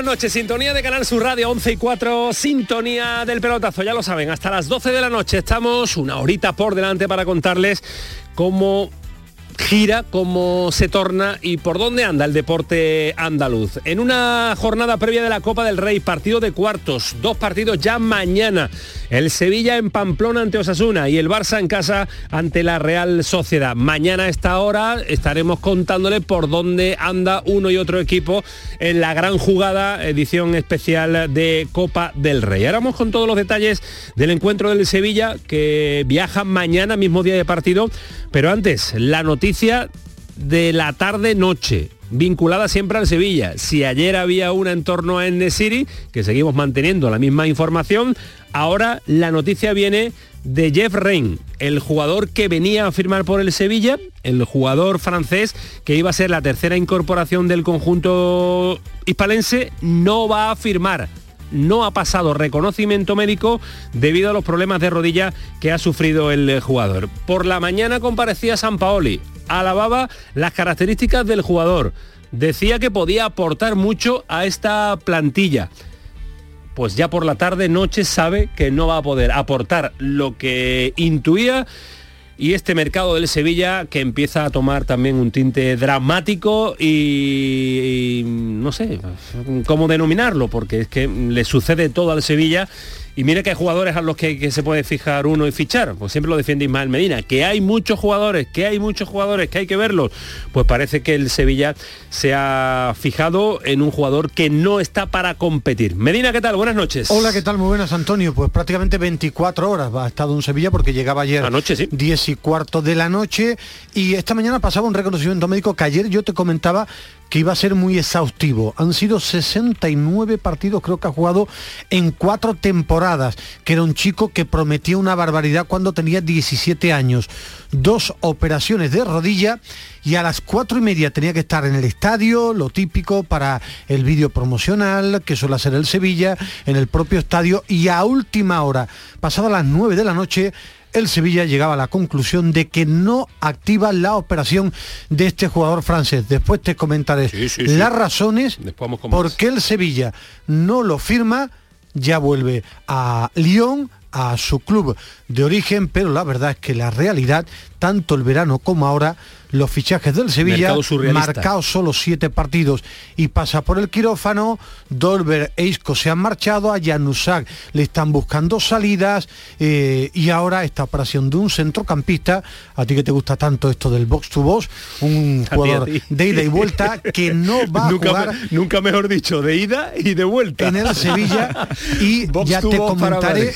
Buenas noches, sintonía de Canal Sur Radio 11 y 4, sintonía del pelotazo, ya lo saben, hasta las 12 de la noche estamos una horita por delante para contarles cómo gira, cómo se torna y por dónde anda el deporte andaluz. En una jornada previa de la Copa del Rey, partido de cuartos, dos partidos ya mañana. El Sevilla en Pamplona ante Osasuna y el Barça en casa ante la Real Sociedad. Mañana a esta hora estaremos contándole por dónde anda uno y otro equipo en la gran jugada edición especial de Copa del Rey. Ahora vamos con todos los detalles del encuentro del Sevilla que viaja mañana, mismo día de partido, pero antes la noticia de la tarde-noche vinculada siempre al Sevilla. Si ayer había una en torno a City, que seguimos manteniendo la misma información, ahora la noticia viene de Jeff Rein, el jugador que venía a firmar por el Sevilla, el jugador francés que iba a ser la tercera incorporación del conjunto hispalense, no va a firmar no ha pasado reconocimiento médico debido a los problemas de rodilla que ha sufrido el jugador. Por la mañana comparecía San Paoli alababa las características del jugador. Decía que podía aportar mucho a esta plantilla. Pues ya por la tarde, noche, sabe que no va a poder aportar lo que intuía y este mercado del Sevilla que empieza a tomar también un tinte dramático y, no sé cómo denominarlo, porque es que le sucede todo al Sevilla y mire que hay jugadores a los que, se puede fijar uno y fichar, pues siempre lo defiende Ismael Medina, que hay muchos jugadores, que hay muchos jugadores, que hay que verlos. Pues parece que el Sevilla se ha fijado en un jugador que no está para competir. Medina, ¿qué tal? Buenas noches. Hola, ¿qué tal? Muy buenas, Antonio. Pues prácticamente 24 horas ha estado en Sevilla porque llegaba ayer Anoche, sí. 10 y cuarto de la noche y esta mañana pasaba un reconocimiento médico que ayer yo te comentaba que iba a ser muy exhaustivo. Han sido 69 partidos, creo que ha jugado en cuatro temporadas, que era un chico que prometía una barbaridad cuando tenía 17 años. Dos operaciones de rodilla y a las cuatro y media tenía que estar en el estadio, lo típico para el vídeo promocional, que suele ser el Sevilla, en el propio estadio, y a última hora, pasadas las nueve de la noche, el Sevilla llegaba a la conclusión de que no activa la operación de este jugador francés. Después te comentaré las razones por qué el Sevilla no lo firma, ya vuelve a Lyon, a su club de origen, pero la verdad es que la realidad, tanto el verano como ahora, los fichajes del Sevilla, marcados solo siete partidos y pasa por el quirófano, Dolber e Isco se han marchado, a Janusak le están buscando salidas eh, y ahora esta operación de un centrocampista, a ti que te gusta tanto esto del box to box, un jugador de ida y vuelta que no va a nunca, jugar... nunca mejor dicho, de ida y de vuelta. En el Sevilla. Y ya te comentaré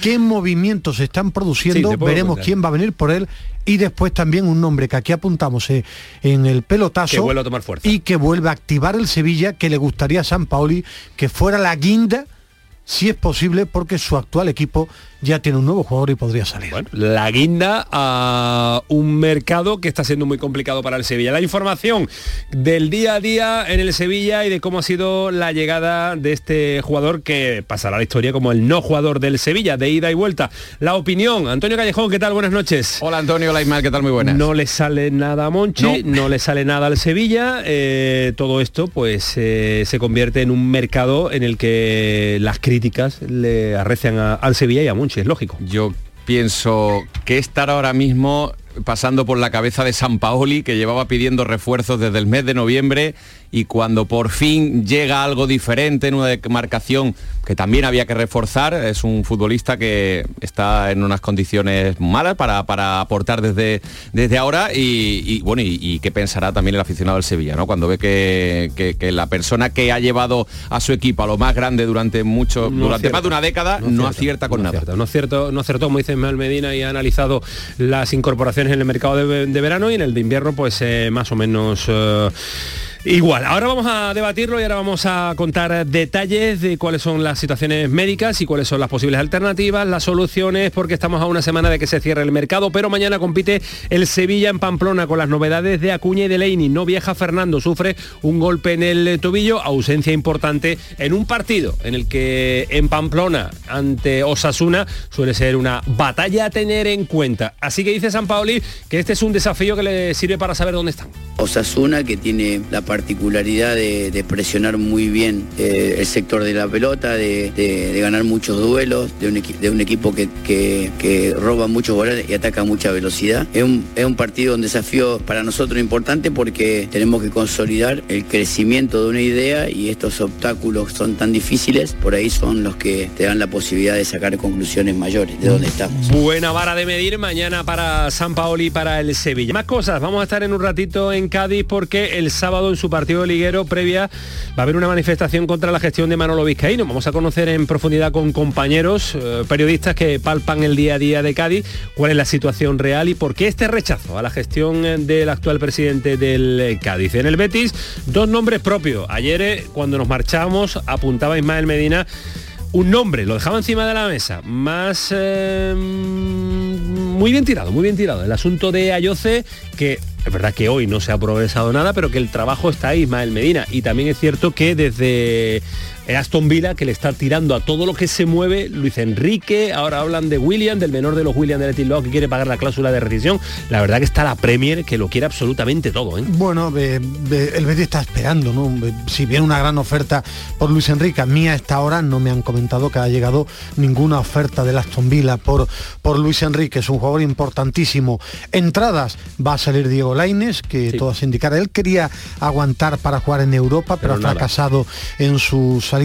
qué movimientos se están produciendo, veremos quién va a venir por él y después también un nombre que aquí apuntamos eh, en el pelotazo que a tomar fuerza. y que vuelve a activar el Sevilla que le gustaría a San Paoli que fuera la guinda si es posible porque su actual equipo ya tiene un nuevo jugador y podría salir. Bueno, la guinda a un mercado que está siendo muy complicado para el Sevilla. La información del día a día en el Sevilla y de cómo ha sido la llegada de este jugador que pasará la historia como el no jugador del Sevilla, de ida y vuelta. La opinión, Antonio Callejón, ¿qué tal? Buenas noches. Hola Antonio, hola Ismael, ¿qué tal? Muy buenas. No le sale nada a Monchi, no, le sale nada al Sevilla. Eh, todo esto pues eh, se convierte en un mercado en el que las críticas le arrecian al Sevilla y a Monchi es lógico. Yo pienso que estar ahora mismo pasando por la cabeza de San Paoli, que llevaba pidiendo refuerzos desde el mes de noviembre y cuando por fin llega algo diferente en una demarcación que también había que reforzar, es un futbolista que está en unas condiciones malas para, para aportar desde, desde ahora y, bueno, y, qué pensará también el aficionado del Sevilla, ¿no? Cuando ve que, que, la persona que ha llevado a su equipo a lo más grande durante mucho, durante más de una década, no, acierta con nada. no, cierto, no acertó, como dice Mel Medina, y ha analizado las incorporaciones en el mercado de, verano y en el de invierno, pues eh, más o menos... Eh, Igual, ahora vamos a debatirlo y ahora vamos a contar detalles de cuáles son las situaciones médicas y cuáles son las posibles alternativas, las soluciones, porque estamos a una semana de que se cierre el mercado, pero mañana compite el Sevilla en Pamplona con las novedades de Acuña y de Leini. No viaja Fernando, sufre un golpe en el tobillo, ausencia importante en un partido en el que en Pamplona ante Osasuna suele ser una batalla a tener en cuenta. Así que dice San Paoli que este es un desafío que le sirve para saber dónde están. Osasuna que tiene la particularidad de, presionar muy bien eh, el sector de la pelota, de, ganar muchos duelos, de un, equipo que, roba muchos goles y ataca a mucha velocidad. Es un, es un partido, un desafío para nosotros importante porque tenemos que consolidar el crecimiento de una idea y estos obstáculos son tan difíciles, por ahí son los que te dan la posibilidad de sacar conclusiones mayores de dónde estamos. Buena vara de medir mañana para San Paoli y para el Sevilla. Más cosas, vamos a estar en un ratito en Cádiz porque el sábado en su partido liguero previa va a haber una manifestación contra la gestión de Manolo Vizcaíno. Vamos a conocer en profundidad con compañeros eh, periodistas que palpan el día a día de Cádiz cuál es la situación real y por qué este rechazo a la gestión eh, del actual presidente del eh, Cádiz. En el Betis, dos nombres propios. Ayer, cuando nos marchamos, apuntaba Ismael Medina un nombre, lo dejaba encima de la mesa, más muy bien tirado, muy bien tirado. El asunto de Ayoce, que es verdad que hoy no se ha progresado nada, pero que el trabajo está ahí, Ismael Medina. Y también es cierto que desde Aston Villa, que le está tirando a todo lo que se mueve, Luis Enrique, ahora hablan de William, del menor de los William de Law, que quiere pagar la cláusula de rescisión. La verdad que está la Premier, que lo quiere absolutamente todo. ¿eh? Bueno, el Betis está esperando, ¿no? Si viene una gran oferta por Luis Enrique, a mí a esta hora no me han comentado que ha llegado ninguna oferta del Aston Villa por, por Luis Enrique, es un jugador importantísimo. Entradas, va a salir Diego Laines, que todas indicar, él quería aguantar para jugar en Europa, pero, ha fracasado en su salida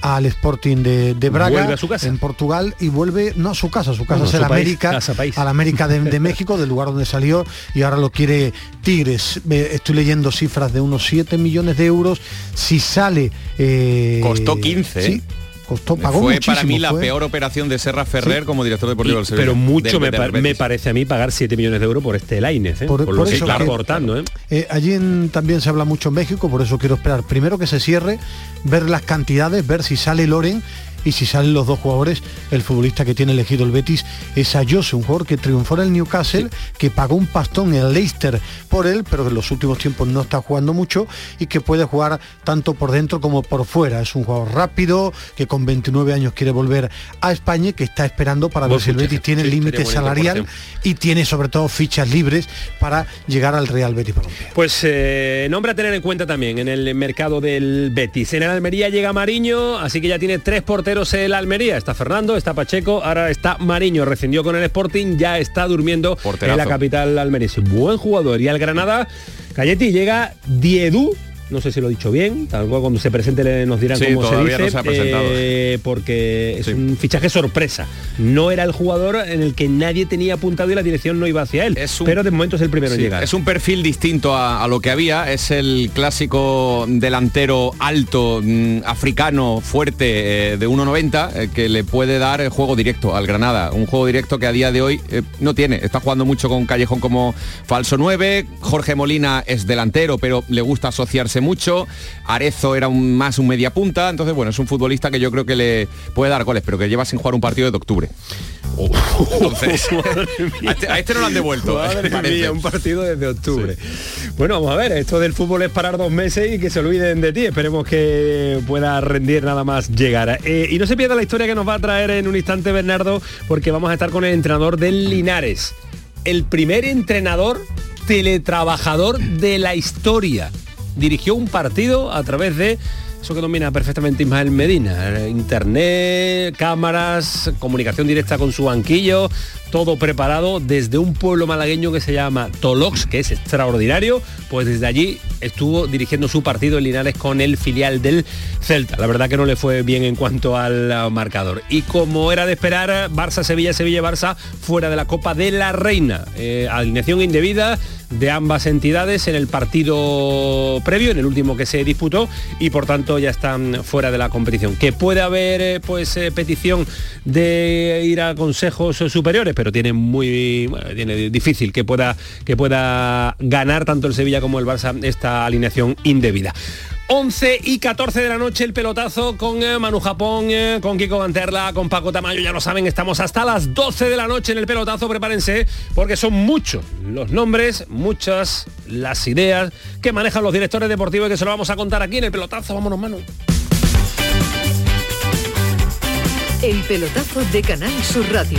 al Sporting de, Braga, en Portugal, y vuelve, no a su casa, su casa es el América, a la América de, México, del lugar donde salió, y ahora lo quiere Tigres. Estoy leyendo cifras de unos 7 millones de euros. Si sale... Eh, Costó 15, fue para mí la peor operación de Serra Ferrer como director deportivo del Sevilla. Pero mucho me, parece a mí pagar 7 millones de euros por este Lainez, ¿eh? por, lo que está aportando. ¿eh? ¿eh? allí también se habla mucho en México, por eso quiero esperar primero que se cierre, ver las cantidades, ver si sale Loren y si salen los dos jugadores, el futbolista que tiene elegido el Betis es Ayose, un jugador que triunfó en el Newcastle, que pagó un pastón en el Leicester por él, pero que en los últimos tiempos no está jugando mucho y que puede jugar tanto por dentro como por fuera. Es un jugador rápido, que con 29 años quiere volver a España y que está esperando para ver si el Betis tiene límite salarial y tiene sobre todo fichas libres para llegar al Real Betis Pues eh, nombre a tener en cuenta también en el mercado del Betis. En el Almería llega Mariño, así que ya tiene tres porteros el Almería. Está Fernando, está Pacheco, ahora está Mariño. Rescindió con el Sporting, ya está durmiendo en la capital almeriense. Buen jugador. Y al Granada, Cayeti llega Diedu, no sé si lo he dicho bien, tal cual cuando se presente nos dirán cómo se dice, eh, porque es un fichaje sorpresa. No era el jugador en el que nadie tenía apuntado y la dirección no iba hacia él, pero de momento es el primero en llegar. Es un perfil distinto a, lo que había, es el clásico delantero alto, mm, africano, fuerte, eh, de 1,90, eh, que le puede dar el juego directo al Granada, un juego directo que a día de hoy no tiene, está jugando mucho con Callejón como falso 9, Jorge Molina es delantero, pero le gusta asociarse mucho, Arezo era un, más un media punta, entonces bueno, es un futbolista que yo creo que le puede dar goles, pero que lleva sin jugar un partido de octubre. Entonces, este, a, este, no lo han devuelto. un partido desde octubre. Bueno, vamos a ver, esto del fútbol es parar dos meses y que se olviden de ti. Esperemos que pueda rendir nada más llegar. Eh, y no se pierda la historia que nos va a traer en un instante Bernardo, porque vamos a estar con el entrenador del Linares. El primer entrenador teletrabajador de la historia dirigió un partido a través de eso que domina perfectamente Ismael Medina, eh, internet, cámaras, comunicación directa con su banquillo, todo preparado desde un pueblo malagueño que se llama Tolox, que es extraordinario, pues desde allí estuvo dirigiendo su partido en Linares con el filial del Celta. La verdad que no le fue bien en cuanto al marcador. Y como era de esperar, Barça-Sevilla, Sevilla-Barça fuera de la Copa de la Reina. Eh, alineación indebida de ambas entidades en el partido previo, en el último que se disputó, y por tanto ya están fuera de la competición. Que puede haber eh, pues eh, petición de ir a consejos superiores, pero tiene muy tiene difícil que pueda que pueda ganar tanto el Sevilla como el Barça esta alineación indebida. 11 y 14 de la noche el pelotazo con eh, Manu Japón, eh, con Kiko Banterla, con Paco Tamayo, ya lo saben, estamos hasta las 12 de la noche en el pelotazo, prepárense, porque son muchos los nombres, muchas las ideas que manejan los directores deportivos y que se lo vamos a contar aquí en el pelotazo, vámonos Manu. El pelotazo de Canal Sur Radio,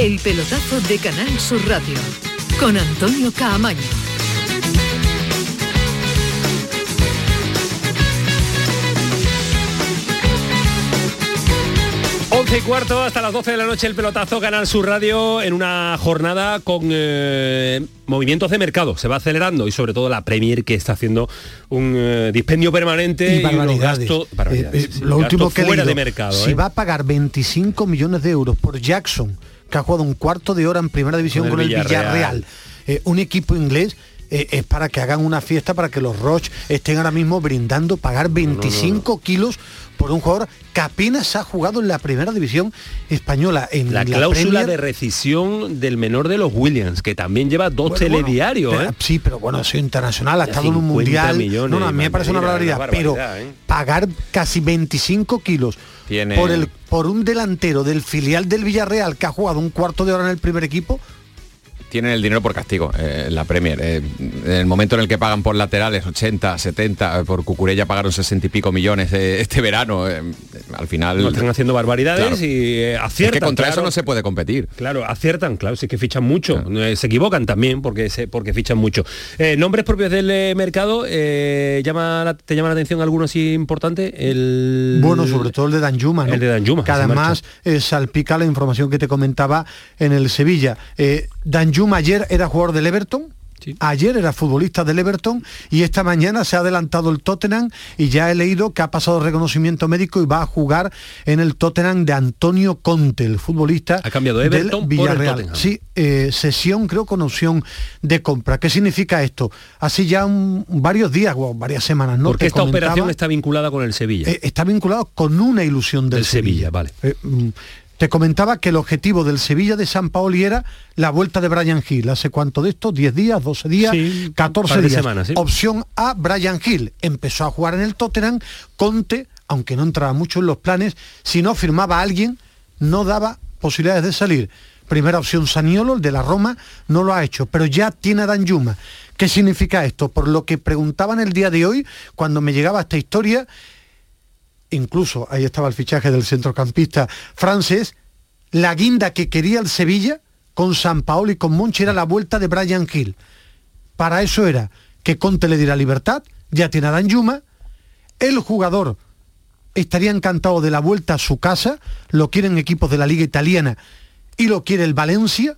El pelotazo de Canal Sur Radio con Antonio Caamaño. 11 y cuarto hasta las 12 de la noche el pelotazo Canal Sur Radio en una jornada con eh, movimientos de mercado. Se va acelerando y sobre todo la Premier que está haciendo un eh, dispendio permanente y, barbaridades. unos gastos- barbaridades, Eh, sí, eh, lo último que fuera leído, de mercado. si ¿eh? va a pagar 25 millones de euros por Jackson, que ha jugado un cuarto de hora en primera división Con con el Villarreal. Villarreal, eh, un equipo inglés, eh, es para que hagan una fiesta, para que los Roche estén ahora mismo brindando, pagar 25 kilos por un jugador que apenas ha jugado en la primera división española. En La la cláusula Premier. de rescisión del menor de los Williams, que también lleva dos Bueno, telediarios. bueno, ¿eh? Sí, pero bueno, ha sido internacional, ha estado en un 50 mundial. millones, no, no, a mí me parece una barbaridad, una pero ¿eh? pagar casi 25 kilos Tiene- por, el, por un delantero del filial del Villarreal que ha jugado un cuarto de hora en el primer equipo, tienen el dinero por castigo eh, la Premier. Eh, en el momento en el que pagan por laterales 80, 70, eh, por Cucurella pagaron 60 y pico millones este verano. Eh, al final... No están haciendo barbaridades Claro. y eh, es aciertan. que contra claro. eso no se puede competir. Claro, aciertan, claro, sí que fichan mucho. Eh, Se equivocan también porque se, porque fichan mucho. Eh, nombres propios del eh, mercado, eh, llama la- ¿te llama la atención alguno así importante? El... bueno, sobre todo el de Danjuma, ¿no? El de Danjuma, que además eh, salpica la información que te comentaba en el Sevilla. Eh, Danjuma ayer era jugador del Everton. Sí. Ayer era futbolista del Everton y esta mañana se ha adelantado el Tottenham y ya he leído que ha pasado reconocimiento médico y va a jugar en el Tottenham de Antonio Conte, el futbolista Ha cambiado del Everton por el Villarreal. Sí, eh, sesión creo con opción de compra. ¿Qué significa esto? Así ya un- varios días, o varias semanas, ¿no? Porque Te esta operación está vinculada con el Sevilla. eh, está vinculado con una ilusión del, Del Sevilla, vale. Eh, mm, te comentaba que el objetivo del Sevilla de San Paoli era la vuelta de Brian Hill. ¿Hace cuánto de esto? ¿10 días? ¿12 días? Sí, 14 par de días. semanas, sí. Opción A, Brian Hill. Empezó a jugar en el Tottenham. Conte, aunque no entraba mucho en los planes, si no firmaba a alguien, no daba posibilidades de salir. Primera opción Saniolo, el de la Roma, no lo ha hecho, pero ya tiene a Danjuma. ¿Qué significa esto? Por lo que preguntaban el día de hoy, cuando me llegaba esta historia, incluso ahí estaba el fichaje del centrocampista francés, la guinda que quería el Sevilla con San Paolo y con Monchi era la vuelta de Brian Hill. Para eso era que Conte le diera libertad, ya tiene a Danjuma, El jugador estaría encantado de la vuelta a su casa, lo quieren equipos de la liga italiana y lo quiere el Valencia,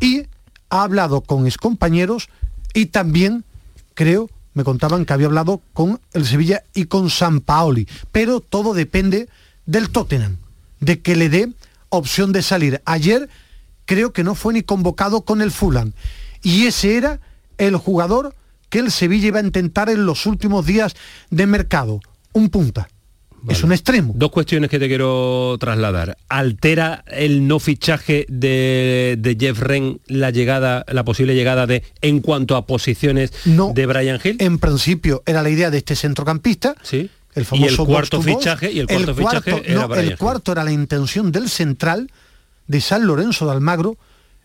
y ha hablado con ex compañeros y también, creo, me contaban que había hablado con el Sevilla y con San Paoli, pero todo depende del Tottenham, de que le dé opción de salir. Ayer creo que no fue ni convocado con el Fulham y ese era el jugador que el Sevilla iba a intentar en los últimos días de mercado, un punta. Es un extremo. Dos cuestiones que te quiero trasladar. ¿Altera el no fichaje de, de Jeff Ren la llegada, la posible llegada de en cuanto a posiciones de Brian Hill? En principio era la idea de este centrocampista. Sí. El famoso y el cuarto fichaje y el cuarto fichaje era no, el cuarto era la intención del central de San Lorenzo de Almagro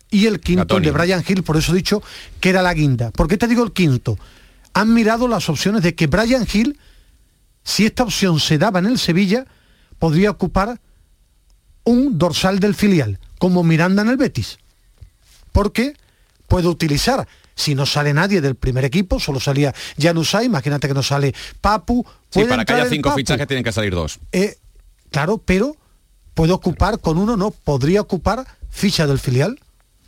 y el quinto de Brian Hill, por eso he dicho que era la guinda. ¿Por qué te digo el quinto? Han mirado las opciones de que Brian Hill si esta opción se daba en el Sevilla, podría ocupar un dorsal del filial, como Miranda en el Betis. Porque puede utilizar, si no sale nadie del primer equipo, solo salía Janusay, imagínate que no sale Papu. Sí, para que haya cinco fichajes tienen que salir dos. Eh, claro, pero puede ocupar con uno, no, podría ocupar ficha del filial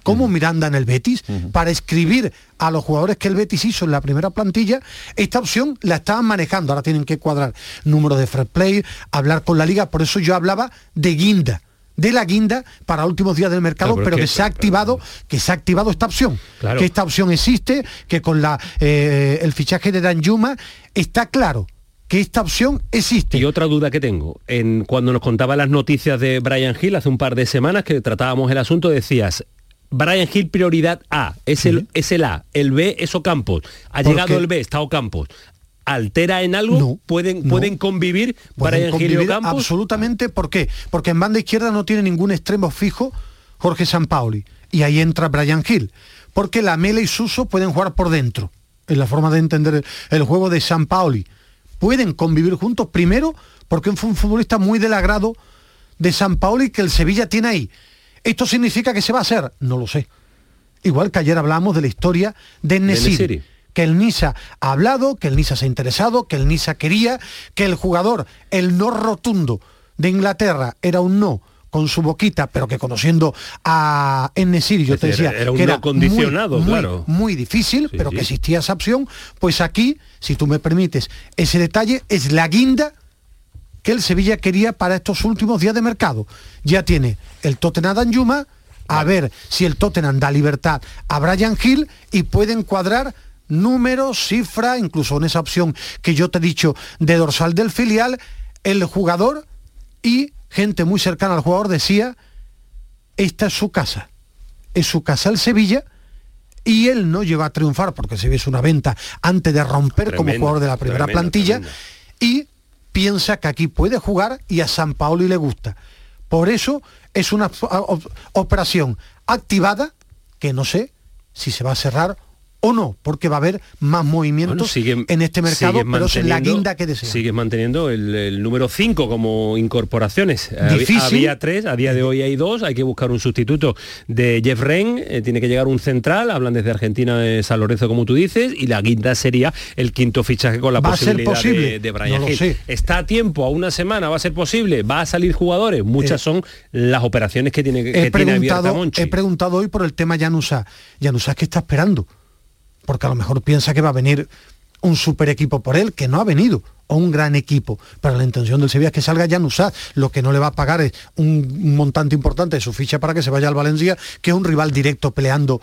como Miranda en el Betis, para escribir a los jugadores que el Betis hizo en la primera plantilla, esta opción la estaban manejando, ahora tienen que cuadrar número de fair play, hablar con la liga, por eso yo hablaba de guinda de la guinda para últimos días del mercado, pero, que, se ha activado, que se ha activado esta opción, que esta opción existe, que con la, eh, el fichaje de Dan Yuma está claro que esta opción existe. Y otra duda que tengo, en, cuando nos contaba las noticias de Brian Hill hace un par de semanas que tratábamos el asunto, decías, Brian Hill prioridad A, es el, es el A, el B es Ocampos, ha llegado el B, está Ocampos. ¿Altera en algo? ¿Pueden, ¿Pueden convivir Brian Hill y Ocampos? Absolutamente, ¿por qué? Porque en banda izquierda no tiene ningún extremo fijo Jorge Sampaoli. Y ahí entra Brian Hill. Porque la Mela y Suso pueden jugar por dentro. Es la forma de entender el, juego de Sampaoli. Pueden convivir juntos, primero, porque fue un futbolista muy del agrado de San Paoli que el Sevilla tiene ahí ¿Esto significa que se va a hacer? No lo sé. Igual que ayer hablamos de la historia de Nesiri. Que el Nisa ha hablado, que el Nisa se ha interesado, que el Nisa quería, que el jugador, el no rotundo de Inglaterra era un no con su boquita, pero que conociendo a Nesiri, yo te decía era un que era condicionado, muy, claro. muy, difícil, pero que existía esa opción, pues aquí, si tú me permites ese detalle, es la guinda que el Sevilla quería para estos últimos días de mercado. Ya tiene el Tottenham Yuma, a ver si el Tottenham da libertad a Brian Hill y pueden cuadrar números, cifra, incluso en esa opción que yo te he dicho de dorsal del filial, el jugador y gente muy cercana al jugador decía, esta es su casa, es su casa el Sevilla, y él no lleva a triunfar porque se ve una venta antes de romper como jugador de la primera plantilla y piensa que aquí puede jugar y a San Paolo le gusta. Por eso es una operación activada que no sé si se va a cerrar o no, porque va a haber más movimientos en este mercado, pero es la guinda que desea. Sigue manteniendo el, número 5 como incorporaciones. Había tres, a día de hoy hay dos, hay que buscar un sustituto de Jeff Ren, eh, tiene que llegar un central, hablan desde Argentina de San Lorenzo como tú dices, y la guinda sería el quinto fichaje con la posibilidad De, Brian Hill. Está a tiempo, a una semana, va a ser posible, va a salir jugadores, muchas eh, son las operaciones que tiene que he preguntado, He preguntado hoy por el tema Yanusa. Yanusa, ¿qué está esperando? Porque a lo mejor piensa que va a venir un super equipo por él, que no ha venido, o un gran equipo. Pero la intención del Sevilla es que salga Januzaj. Lo que no le va a pagar es un montante importante de su ficha para que se vaya al Valencia, que es un rival directo peleando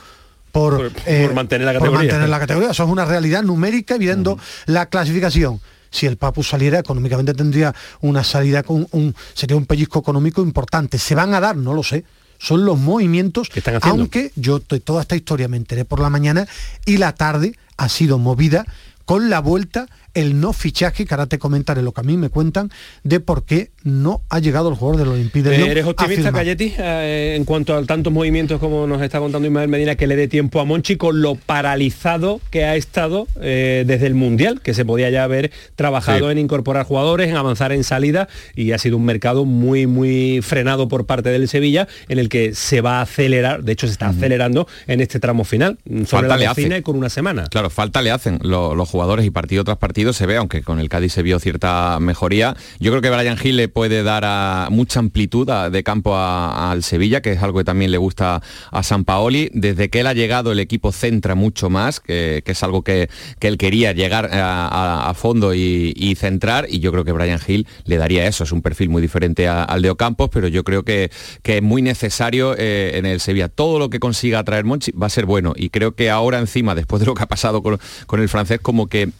por, eh, mantener, la categoría. la categoría. Eso es una realidad numérica viendo la clasificación. Si el Papu saliera económicamente tendría una salida con un, sería un pellizco económico importante. ¿Se van a dar? No lo sé son los movimientos, que están haciendo? aunque yo de toda esta historia me enteré por la mañana y la tarde ha sido movida con la vuelta, el no fichaje, que ahora te comentaré lo que a mí me cuentan, de por qué no ha llegado el jugador del Olympique de Lyon. ¿Eres optimista. Cayeti, eh, en cuanto a tantos movimientos como nos está contando Ismael Medina, que le dé tiempo a Monchi con lo paralizado que ha estado eh, desde el Mundial, que se podía ya haber trabajado Sí. en incorporar jugadores, en avanzar en salida, y ha sido un mercado muy, muy frenado por parte del Sevilla, en el que se va a acelerar, de hecho se está acelerando en este tramo final, sobre Falta la le hace. y con una semana. Claro, falta le hacen lo- los jugadores y partido tras partido se ve, aunque con el Cádiz se vio cierta mejoría. Yo creo que Brian Hill le puede dar mucha amplitud de campo al Sevilla, que es algo que también le gusta a San Paoli. Desde que él ha llegado el equipo centra mucho más, que, es algo que, él quería llegar a, fondo y, centrar, y yo creo que Brian Hill le daría eso. Es un perfil muy diferente al de Ocampos, pero yo creo que, es muy necesario eh, en el Sevilla. Todo lo que consiga traer Monchi va a ser bueno, y creo que ahora encima, después de lo que ha pasado con el francés, como que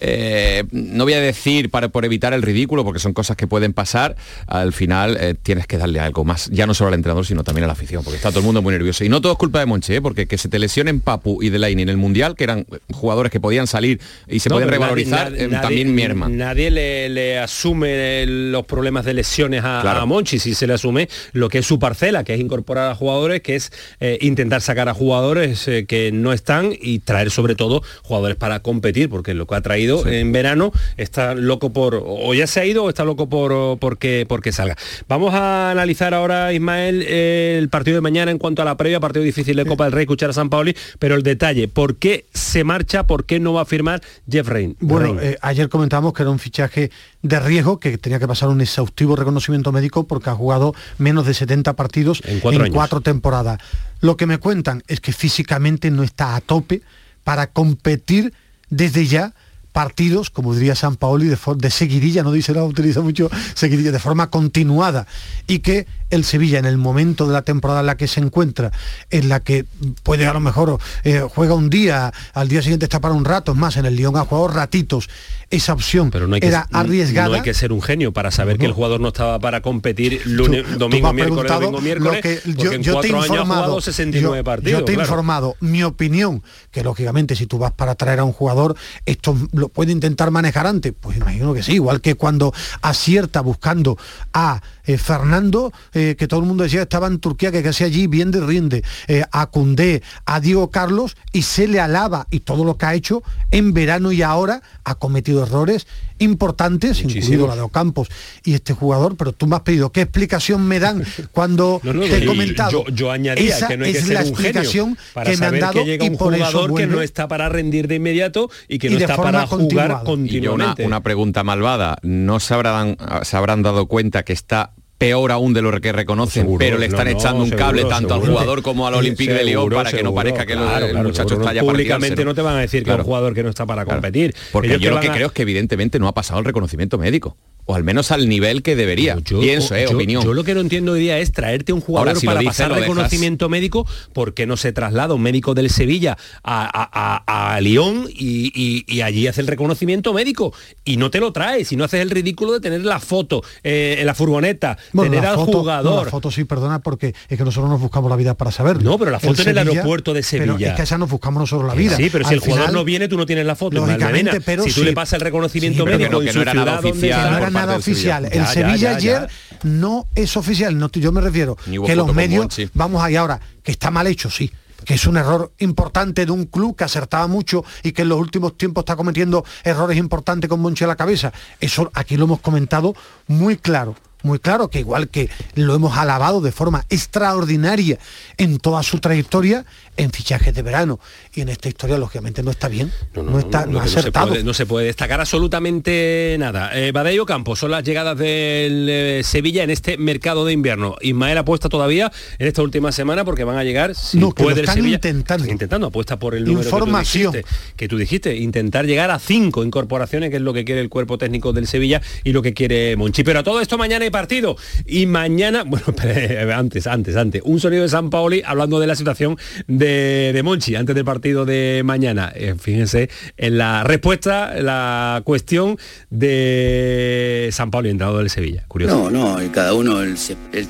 eh, no voy a decir para, por evitar el ridículo, porque son cosas que pueden pasar, al final eh, tienes que darle algo más, ya no solo al entrenador, sino también a la afición, porque está todo el mundo muy nervioso. Y no todo es culpa de Monche, ¿eh? porque que se te lesionen Papu y Delaine en el Mundial, que eran jugadores que podían salir y se No, pueden revalorizar, nadie- nadie- también merma. Nadie le, le asume los problemas de lesiones a, Claro. a Monchi, si se le asume lo que es su parcela, que es incorporar a jugadores, que es intentar sacar a jugadores que no están y traer sobre todo jugadores para competir, porque lo que ha traído en verano está loco por, o ya se ha ido o está loco por porque, porque salga. Vamos a analizar ahora, Ismael, el partido de mañana en cuanto a la previa, partido difícil de Copa del Rey, escuchar a San Paoli, pero el detalle, ¿por qué se marcha, por qué no va a firmar Jeff Rain? Bueno, eh, ayer comentamos que era un fichaje de riesgo, que tenía que pasar un exhaustivo reconocimiento médico porque ha jugado menos de 70 partidos En cuatro temporadas. Lo que me cuentan es que físicamente no está a tope para competir desde ya partidos, como diría San Paoli, de, de seguidilla, no dice nada, utiliza mucho seguidilla, de forma continuada, y que el Sevilla en el momento de la temporada en la que se encuentra, en la que puede a lo mejor eh, juega un día, al día siguiente está para un rato, es más, en el Lyon ha jugado ratitos, esa opción Pero no hay que, era arriesgada. No hay que ser un genio para saber No, que el jugador no estaba para competir lunes, Tú- domingo, miércoles, domingo, miércoles, que yo, en yo te he informado, jugado 69 yo- partidos. Yo te he claro. informado mi opinión, que lógicamente si tú vas para traer a un jugador, esto puede intentar manejar antes. Pues imagino que sí, igual que cuando acierta buscando a eh, Fernando, eh, que todo el mundo decía que estaba en Turquía, que casi allí bien de rinde, eh, a Cundé, a Diego Carlos, y se le alaba y todo lo que ha hecho en verano y ahora ha cometido errores importantes, incluido la de Ocampos y este jugador, pero tú me has pedido qué explicación me dan cuando No, no, te he comentado. Yo, yo añadía Esa que no hay que es ser la un explicación para que me han dado que llega y un por eso jugador que no está para rendir de inmediato y que Y no está para jugar continuada. Y yo una, continuamente. una pregunta malvada, ¿no se habrán, se habrán dado cuenta que está peor aún de lo que reconocen, Seguro, pero le están no, no, echando un seguro, cable tanto al jugador como al Olympique de Lyon seguro, para que no parezca que claro, el claro, muchacho está ya para Públicamente no te van a decir que es un jugador que no está para competir. Porque Ellos yo lo que a- creo es que evidentemente no ha pasado el reconocimiento médico. O al menos al nivel que debería. Yo- Pienso, eh, yo- opinión. Yo lo que no entiendo hoy día es traerte un jugador Ahora, si lo para pasar reconocimiento médico, ¿por qué no se traslada un médico del Sevilla a, a- a- a Lyon y, y- y allí hace el reconocimiento médico? Y no te lo traes, y no haces el ridículo de tener la foto eh, en la furgoneta, Bueno, tener la al foto- no, jugador. la foto sí, perdona, porque es que nosotros nos buscamos la vida para saberlo. No, pero la foto en el aeropuerto de pero Sevilla. es que esa nos buscamos nosotros la vida. Sí, pero si Al el jugador final, no viene, tú no tienes la foto. Lógicamente, pero si tú sí. le pasas el reconocimiento Sí, médico que no en su era nada oficial que no era nada oficial. El Sevilla ayer no es oficial. No, yo me refiero que los medios, vamos ahí ahora, que está mal hecho, sí que es un error importante de un club que acertaba mucho y que en los últimos tiempos está cometiendo errores importantes con Monchi a la cabeza. Eso aquí lo hemos comentado muy claro. Muy claro que igual que lo hemos alabado de forma extraordinaria en toda su trayectoria, en fichajes de verano. Y en esta historia, lógicamente, no está bien. No, está no que no se puede- No se, puede, destacar absolutamente nada. Eh, Badello Campos son las llegadas del eh, Sevilla en este mercado de invierno. Ismael apuesta todavía en esta última semana porque van a llegar, si No, que lo puede el están Sevilla. intentando. Están intentando, apuesta por el número Información. Que, tú dijiste, que tú dijiste, intentar llegar a cinco incorporaciones, que es lo que quiere el cuerpo técnico del Sevilla y lo que quiere Monchi. Pero a todo esto mañana hay partido. Y mañana, bueno, espera, antes, antes, antes, un sonido de San Paoli hablando de la situación de, de Monchi antes del partido de mañana. Eh, fíjense en la respuesta, la cuestión de San Paoli, entrenador del Sevilla. Curioso. No, no, cada uno, él,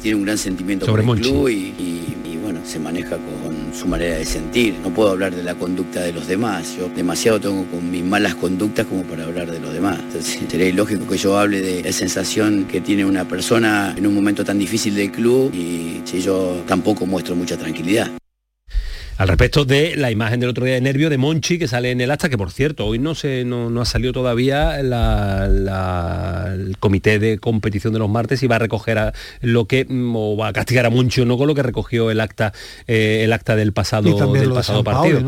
tiene un gran sentimiento Sobre por el Monchi. club y, y- y, bueno, se maneja con su manera de sentir. No puedo hablar de la conducta de los demás. Yo demasiado tengo con mis malas conductas como para hablar de los demás. Entonces, sería ilógico que yo hable de la sensación que tiene una persona en un momento tan difícil del club y si yo tampoco muestro mucha tranquilidad al respecto de la imagen del otro día de Nervio de Monchi que sale en el acta, que por cierto, hoy no se no, ha salido todavía el comité de competición de los martes y va a recoger lo que mm, o va a castigar a Monchi o no con lo que recogió el acta eh, el acta del pasado del pasado partido.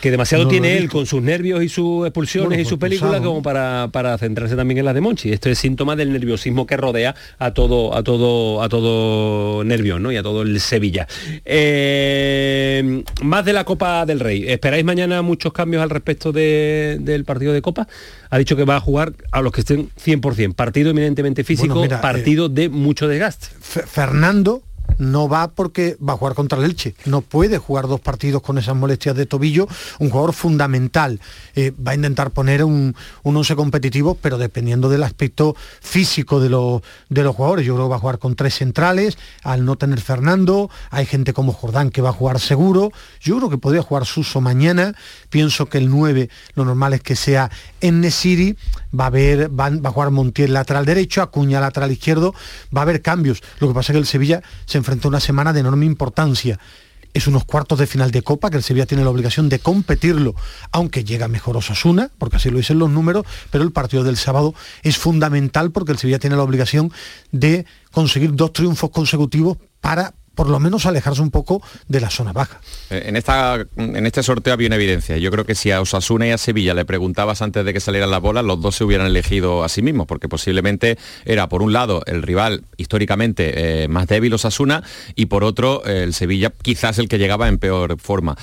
que demasiado tiene él con sus nervios y sus expulsiones y su película como para, para centrarse también en las de Monchi. Esto es síntoma del nerviosismo que rodea a todo a todo a todo nervio, ¿no? Y a todo el Sevilla. Eh, más de la Copa del Rey. ¿Esperáis mañana muchos cambios al respecto del partido de Copa? Ha dicho que va a jugar a los que estén 100%. Partido eminentemente físico, partido eh, de mucho desgaste. Fernando no va porque va a jugar contra el Elche. No puede jugar dos partidos con esas molestias de tobillo. Un jugador fundamental. Eh, va a intentar poner un, un once competitivo, pero dependiendo del aspecto físico de los, de los jugadores. Yo creo que va a jugar con tres centrales, al no tener Fernando. Hay gente como Jordán que va a jugar seguro. Yo creo que podría jugar Suso mañana. Pienso que el 9 lo normal es que sea en Nesiri. Va a, haber, va, a jugar Montiel lateral derecho, Acuña lateral izquierdo. Va a haber cambios. Lo que pasa es que el Sevilla se enfrenta a una semana de enorme importancia. Es unos cuartos de final de Copa que el Sevilla tiene la obligación de competirlo, aunque llega mejor Osasuna, porque así lo dicen los números, pero el partido del sábado es fundamental porque el Sevilla tiene la obligación de conseguir dos triunfos consecutivos para por lo menos alejarse un poco de la zona baja. Eh, en, esta, en este sorteo había una evidencia. Yo creo que si a Osasuna y a Sevilla le preguntabas antes de que salieran las bolas, los dos se hubieran elegido a sí mismos, porque posiblemente era, por un lado, el rival históricamente eh, más débil Osasuna, y por otro, el Sevilla quizás el que llegaba en peor forma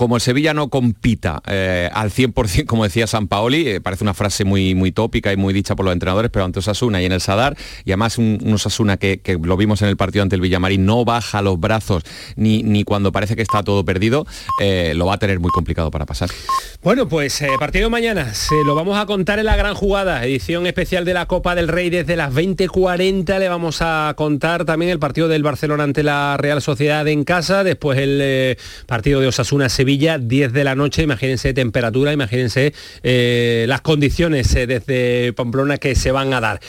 como el Sevilla no compita eh, al 100%, como decía San Paoli, eh, parece una frase muy, muy tópica y muy dicha por los entrenadores, pero ante Osasuna y en el Sadar, y además un, Osasuna que, lo vimos en el partido ante el Villamarín, no baja los brazos ni, ni cuando parece que está todo perdido, eh, lo va a tener muy complicado para pasar. Bueno, pues partido mañana, se lo vamos a contar en la gran jugada, edición especial de la Copa del Rey desde las 20.40, le vamos a contar también el partido del Barcelona ante la Real Sociedad en casa, después el partido de Osasuna-Sevilla, 10 de la noche, imagínense temperatura, imagínense eh, las condiciones eh, desde Pamplona que se van a dar.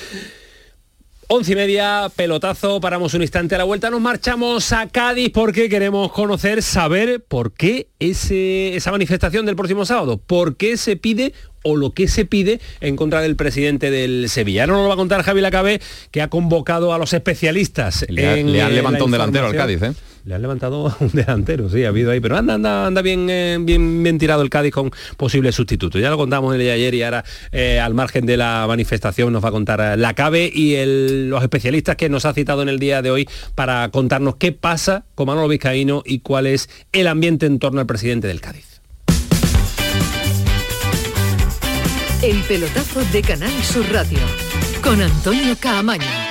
Once y media, pelotazo, paramos un instante a la vuelta, nos marchamos a Cádiz porque queremos conocer, saber por qué ese, esa manifestación del próximo sábado, por qué se pide o lo que se pide en contra del presidente del Sevilla. no nos lo va a contar Javi Lacabe, que ha convocado a los especialistas. Le, le han levantado un delantero al Cádiz, ¿eh? Le han levantado un delantero, sí, ha habido ahí, pero anda, anda, anda bien, eh, bien, bien tirado el Cádiz con posibles sustitutos. Ya lo contamos el de ayer y ahora eh, al margen de la manifestación nos va a contar eh, la CABE y los especialistas que nos ha citado en el día de hoy para contarnos qué pasa con Manolo Vizcaíno y cuál es el ambiente en torno al presidente del Cádiz. El pelotazo de Canal Sur Radio con Antonio Caamaño.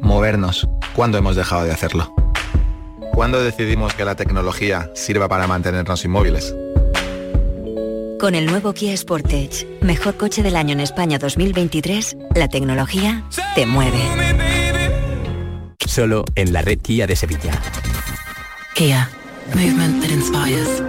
Movernos. ¿Cuándo hemos dejado de hacerlo? ¿Cuándo decidimos que la tecnología sirva para mantenernos inmóviles? Con el nuevo Kia Sportage, mejor coche del año en España 2023, la tecnología te mueve. Solo en la red Kia de Sevilla. Kia. Movement that inspires.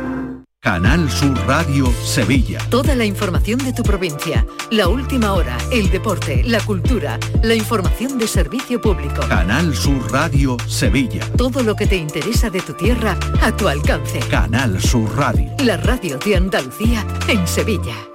Canal Sur Radio Sevilla. Toda la información de tu provincia, la última hora, el deporte, la cultura, la información de servicio público. Canal Sur Radio Sevilla. Todo lo que te interesa de tu tierra a tu alcance. Canal Sur Radio. La radio de Andalucía en Sevilla.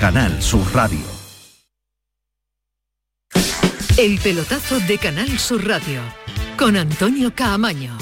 Canal Sur Radio. El pelotazo de Canal Sur Radio, con Antonio Caamaño.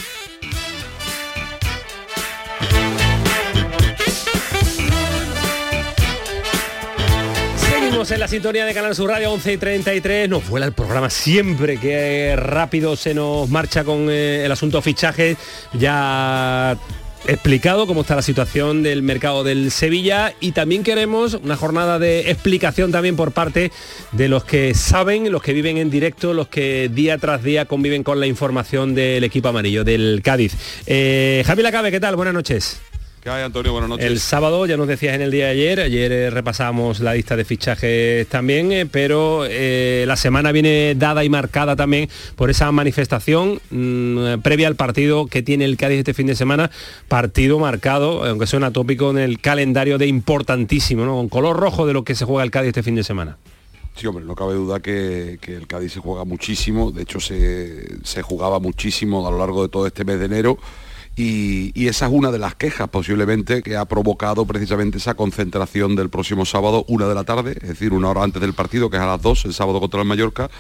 Seguimos en la sintonía de Canal Sur Radio 11 y 33. Nos vuela el programa siempre que rápido se nos marcha con eh, el asunto fichaje. Ya explicado cómo está la situación del mercado del Sevilla y también queremos una jornada de explicación también por parte de los que saben, los que viven en directo, los que día tras día conviven con la información del equipo amarillo, del Cádiz. Eh, Javi Lacabe, ¿qué tal? Buenas noches. ¿Qué hay, Antonio? Buenas noches. El sábado, ya nos decías en el día de ayer, ayer eh, repasamos la lista de fichajes también, eh, pero eh, la semana viene dada y marcada también por esa manifestación mm, previa al partido que tiene el Cádiz este fin de semana, partido marcado, aunque suena tópico, en el calendario de importantísimo, ¿no? con color rojo de lo que se juega el Cádiz este fin de semana. Sí, hombre, no cabe duda que, que el Cádiz se juega muchísimo, de hecho se, se jugaba muchísimo a lo largo de todo este mes de enero. Y, esa es una de las quejas posiblemente que ha provocado precisamente esa concentración del próximo sábado, una de la tarde, es decir, una hora antes del partido, que es a las dos, el sábado contra el Mallorca,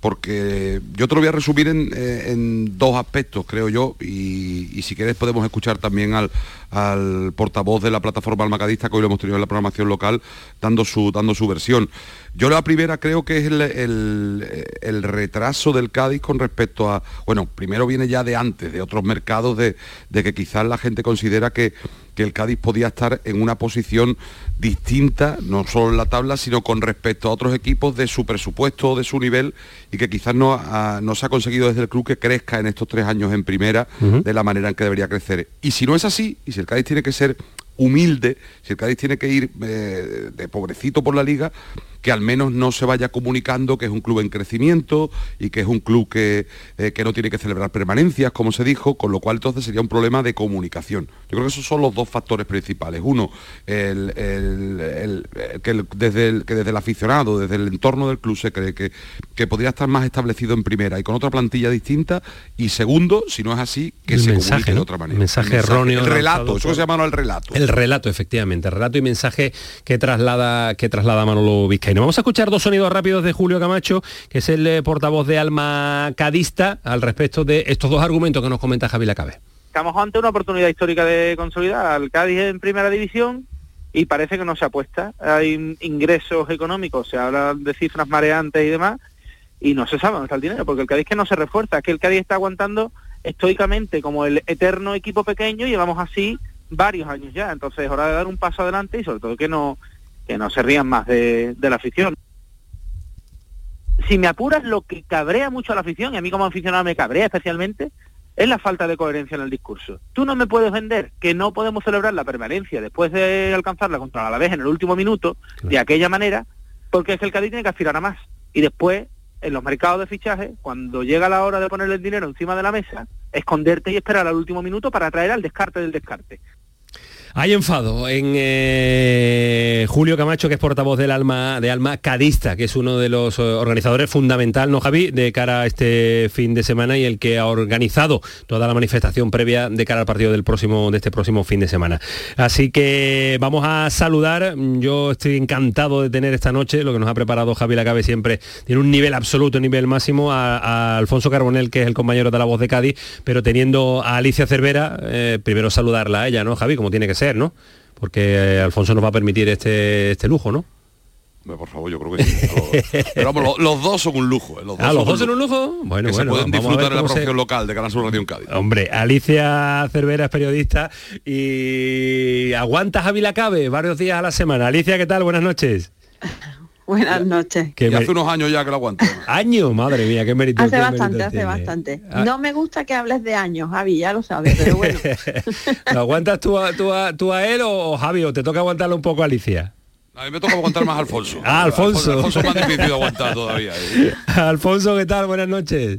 porque yo te lo voy a resumir en, eh, en dos aspectos, creo yo, y, si quieres podemos escuchar también al, al portavoz de la plataforma almacadista, que hoy lo hemos tenido en la programación local, dando su, dando su versión. Yo la primera creo que es el, el, el, retraso del Cádiz con respecto a, bueno, primero viene ya de antes, de otros mercados, de, de que quizás la gente considera que, que el Cádiz podía estar en una posición distinta, no solo en la tabla, sino con respecto a otros equipos de su presupuesto de su nivel y que quizás no, a, no se ha conseguido desde el club que crezca en estos tres años en primera uh -huh. de la manera en que debería crecer. Y si no es así, y si el Cádiz tiene que ser humilde, si el Cádiz tiene que ir eh, de pobrecito por la liga, que al menos no se vaya comunicando que es un club en crecimiento y que es un club que, eh, que, no tiene que celebrar permanencias, como se dijo, con lo cual entonces sería un problema de comunicación. Yo creo que esos son los dos factores principales. Uno, el, el, el, que, desde que desde el aficionado, desde el entorno del club se cree que, que podría estar más establecido en primera y con otra plantilla distinta. Y segundo, si no es así, que se mensaje, comunique ¿no? de otra manera. Mensaje, erróneo. El relato, eso se llama el relato. El relato, efectivamente. El relato y mensaje que traslada, que traslada Manolo Vizcaíno. Vamos a escuchar dos sonidos rápidos de Julio Camacho, que es el eh, portavoz de Alma Cadista, al respecto de estos dos argumentos que nos comenta Javi Lacabe. Estamos ante una oportunidad histórica de consolidar al Cádiz en primera división y parece que no se apuesta. Hay ingresos económicos, se habla de cifras mareantes y demás, y no se sabe dónde está el dinero, porque el Cádiz que no se refuerza, que el Cádiz está aguantando estoicamente como el eterno equipo pequeño llevamos así varios años ya. Entonces es hora de dar un paso adelante y sobre todo que no que no se rían más de, de, la afición. Si me apuras, lo que cabrea mucho a la afición, y a mí como aficionado me cabrea especialmente, es la falta de coherencia en el discurso. Tú no me puedes vender que no podemos celebrar la permanencia después de alcanzarla contra la Alavés en el último minuto, claro. de aquella manera, porque es que el Cádiz tiene que aspirar a más. Y después, en los mercados de fichaje, cuando llega la hora de ponerle el dinero encima de la mesa, esconderte y esperar al último minuto para traer al descarte del descarte. Hay enfado en eh, Julio Camacho, que es portavoz del Alma, de Alma Cadista, que es uno de los organizadores fundamental, ¿no, Javi?, de cara a este fin de semana y el que ha organizado toda la manifestación previa de cara al partido del próximo, de este próximo fin de semana. Así que vamos a saludar. Yo estoy encantado de tener esta noche, lo que nos ha preparado Javi Lacabe siempre tiene un nivel absoluto, un nivel máximo, a, a, Alfonso Carbonel, que es el compañero de la voz de Cádiz, pero teniendo a Alicia Cervera, eh, primero saludarla a ella, ¿no, Javi? Como tiene que ser. ¿No? Porque eh, Alfonso nos va a permitir este, este lujo, ¿no? Por favor, yo creo que sí. Pero vamos, los, los, dos son un lujo. ¿eh? Los dos, ah, ¿los dos son un lujo? Bueno, que bueno. Se pueden disfrutar en la producción se... local de Canal Sur Radio en Cádiz. Hombre, Alicia Cervera es periodista y aguanta Javi Lacabe varios días a la semana. Alicia, ¿qué tal? Buenas noches. Buenas noches. Que hace unos años ya que lo aguanto. ¿Años? Madre mía, qué mérito. Hace qué bastante, mérito hace tiene. bastante. Ah. No me gusta que hables de años, Javi, ya lo sabes, pero bueno. ¿Lo aguantas tú a, tú, a, tú a, él o Javi o te toca aguantarlo un poco a Alicia? A mí me toca aguantar más a Alfonso. Ah, Alfonso. Alfonso es más difícil de aguantar todavía. ¿eh? Alfonso, ¿qué tal? Buenas noches.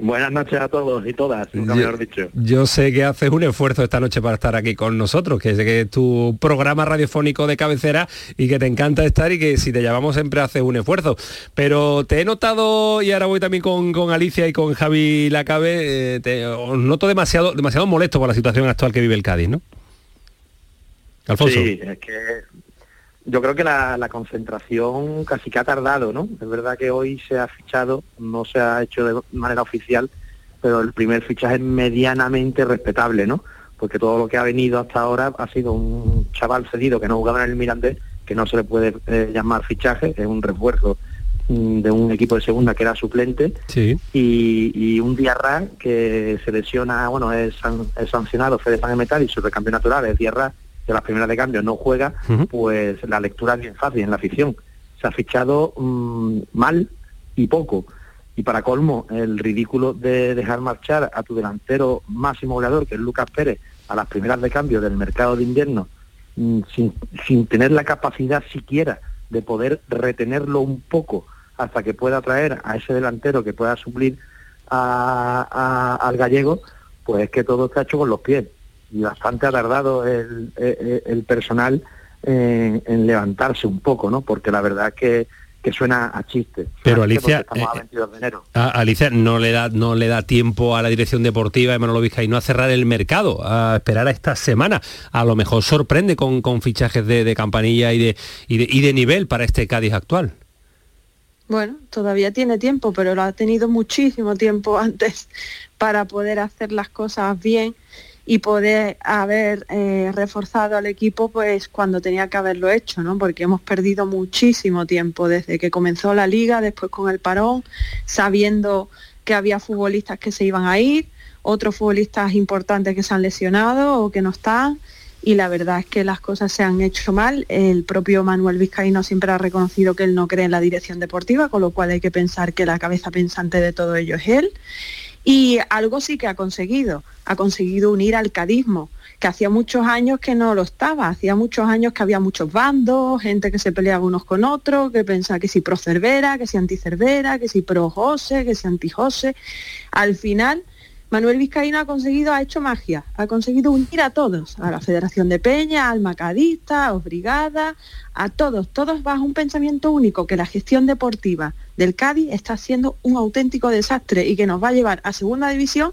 Buenas noches a todos y todas, nunca mejor dicho. Yo sé que haces un esfuerzo esta noche para estar aquí con nosotros, que sé que es tu programa radiofónico de cabecera y que te encanta estar y que si te llamamos siempre haces un esfuerzo. Pero te he notado, y ahora voy también con, con Alicia y con Javi Lacabe, eh, te os noto demasiado, demasiado molesto por la situación actual que vive el Cádiz, ¿no? Alfonso. Sí, es que yo creo que la, la concentración casi que ha tardado, ¿no? Es verdad que hoy se ha fichado, no se ha hecho de manera oficial, pero el primer fichaje es medianamente respetable, ¿no? Porque todo lo que ha venido hasta ahora ha sido un chaval cedido que no jugaba en el Mirandés, que no se le puede eh, llamar fichaje, es un refuerzo mm, de un equipo de segunda que era suplente Sí. y, y un Diarra que se lesiona, bueno, es, san- es sancionado Fede Pan Metal y su recambio natural es Diarra, que las primeras de cambio no juega, pues la lectura es bien fácil en la afición. Se ha fichado mm, mal y poco. Y para colmo, el ridículo de dejar marchar a tu delantero máximo goleador, que es Lucas Pérez, a las primeras de cambio del mercado de invierno, mm, sin, sin tener la capacidad siquiera de poder retenerlo un poco hasta que pueda traer a ese delantero que pueda suplir a- a- al gallego, pues es que todo está hecho con los pies. Y bastante ha tardado el, el- el personal en, en levantarse un poco, ¿no? Porque la verdad que, que suena a chiste. Pero, Alicia, eh, a 22 de enero. A- Alicia no le da no le da tiempo a la dirección deportiva de Manolo Vizcaíno a cerrar el mercado, a esperar a esta semana. A lo mejor sorprende con, con fichajes de, de campanilla y de, y de y de nivel para este Cádiz actual. Bueno, todavía tiene tiempo, pero lo ha tenido muchísimo tiempo antes para poder hacer las cosas bien y poder haber eh, reforzado al equipo pues cuando tenía que haberlo hecho, ¿no? Porque hemos perdido muchísimo tiempo desde que comenzó la liga, después con el parón, sabiendo que había futbolistas que se iban a ir, otros futbolistas importantes que se han lesionado o que no están y la verdad es que las cosas se han hecho mal. El propio Manuel Vizcaíno siempre ha reconocido que él no cree en la dirección deportiva, con lo cual hay que pensar que la cabeza pensante de todo ello es él. Y algo sí que ha conseguido, ha conseguido unir al cadismo, que hacía muchos años que no lo estaba, hacía muchos años que había muchos bandos, gente que se peleaba unos con otros, que pensaba que si pro Cervera, que si anti Cervera, que si pro José, que si anti José. Al final, Manuel Vizcaíno ha conseguido, ha hecho magia, ha conseguido unir a todos, a la Federación de Peña, al Macadista, a Brigada, a todos, todos bajo un pensamiento único, que la gestión deportiva del Cádiz está siendo un auténtico desastre y que nos va a llevar a segunda división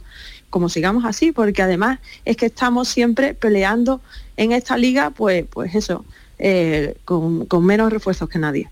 como sigamos así, porque además es que estamos siempre peleando en esta liga, pues, pues eso, eh, con, con menos refuerzos que nadie.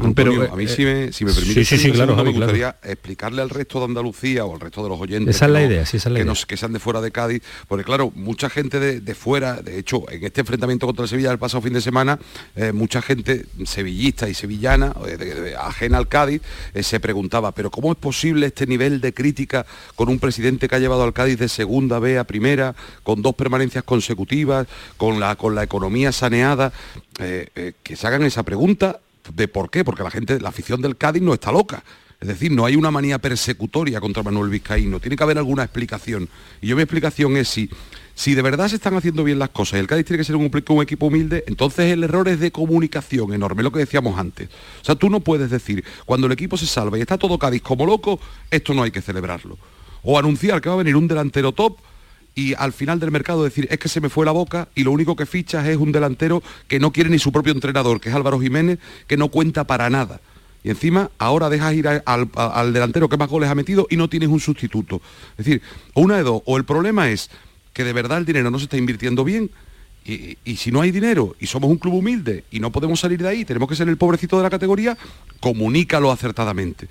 Antonio, a mí si me, si me permite, sí, sí, sí, claro, me claro. gustaría explicarle al resto de Andalucía o al resto de los oyentes Esa es la no- idea, sí, esa es la que, idea. no- que sean de fuera de Cádiz, porque claro, mucha gente de, de fuera, de hecho, en este enfrentamiento contra el Sevilla del pasado fin de semana, eh, mucha gente sevillista y sevillana, eh, de- de- ajena al Cádiz, eh, se preguntaba, pero ¿cómo es posible este nivel de crítica con un presidente que ha llevado al Cádiz de segunda B a primera, con dos permanencias consecutivas, con la, con la economía saneada? Eh, eh, que se hagan esa pregunta de por qué, porque la gente, la afición del Cádiz no está loca. Es decir, no hay una manía persecutoria contra Manuel Vizcaíno, tiene que haber alguna explicación. Y yo mi explicación es si, si de verdad se están haciendo bien las cosas y el Cádiz tiene que ser un, un equipo humilde, entonces el error es de comunicación enorme, lo que decíamos antes. O sea, tú no puedes decir, cuando el equipo se salva y está todo Cádiz como loco, esto no hay que celebrarlo. O anunciar que va a venir un delantero top y al final del mercado decir es que se me fue la boca y lo único que fichas es un delantero que no quiere ni su propio entrenador, que es Álvaro Jiménez, que no cuenta para nada. Y encima ahora dejas ir al, al delantero que más goles ha metido y no tienes un sustituto. Es decir, una de dos, o el problema es que de verdad el dinero no se está invirtiendo bien y, y si no hay dinero y somos un club humilde y no podemos salir de ahí, tenemos que ser el pobrecito de la categoría, comunícalo acertadamente.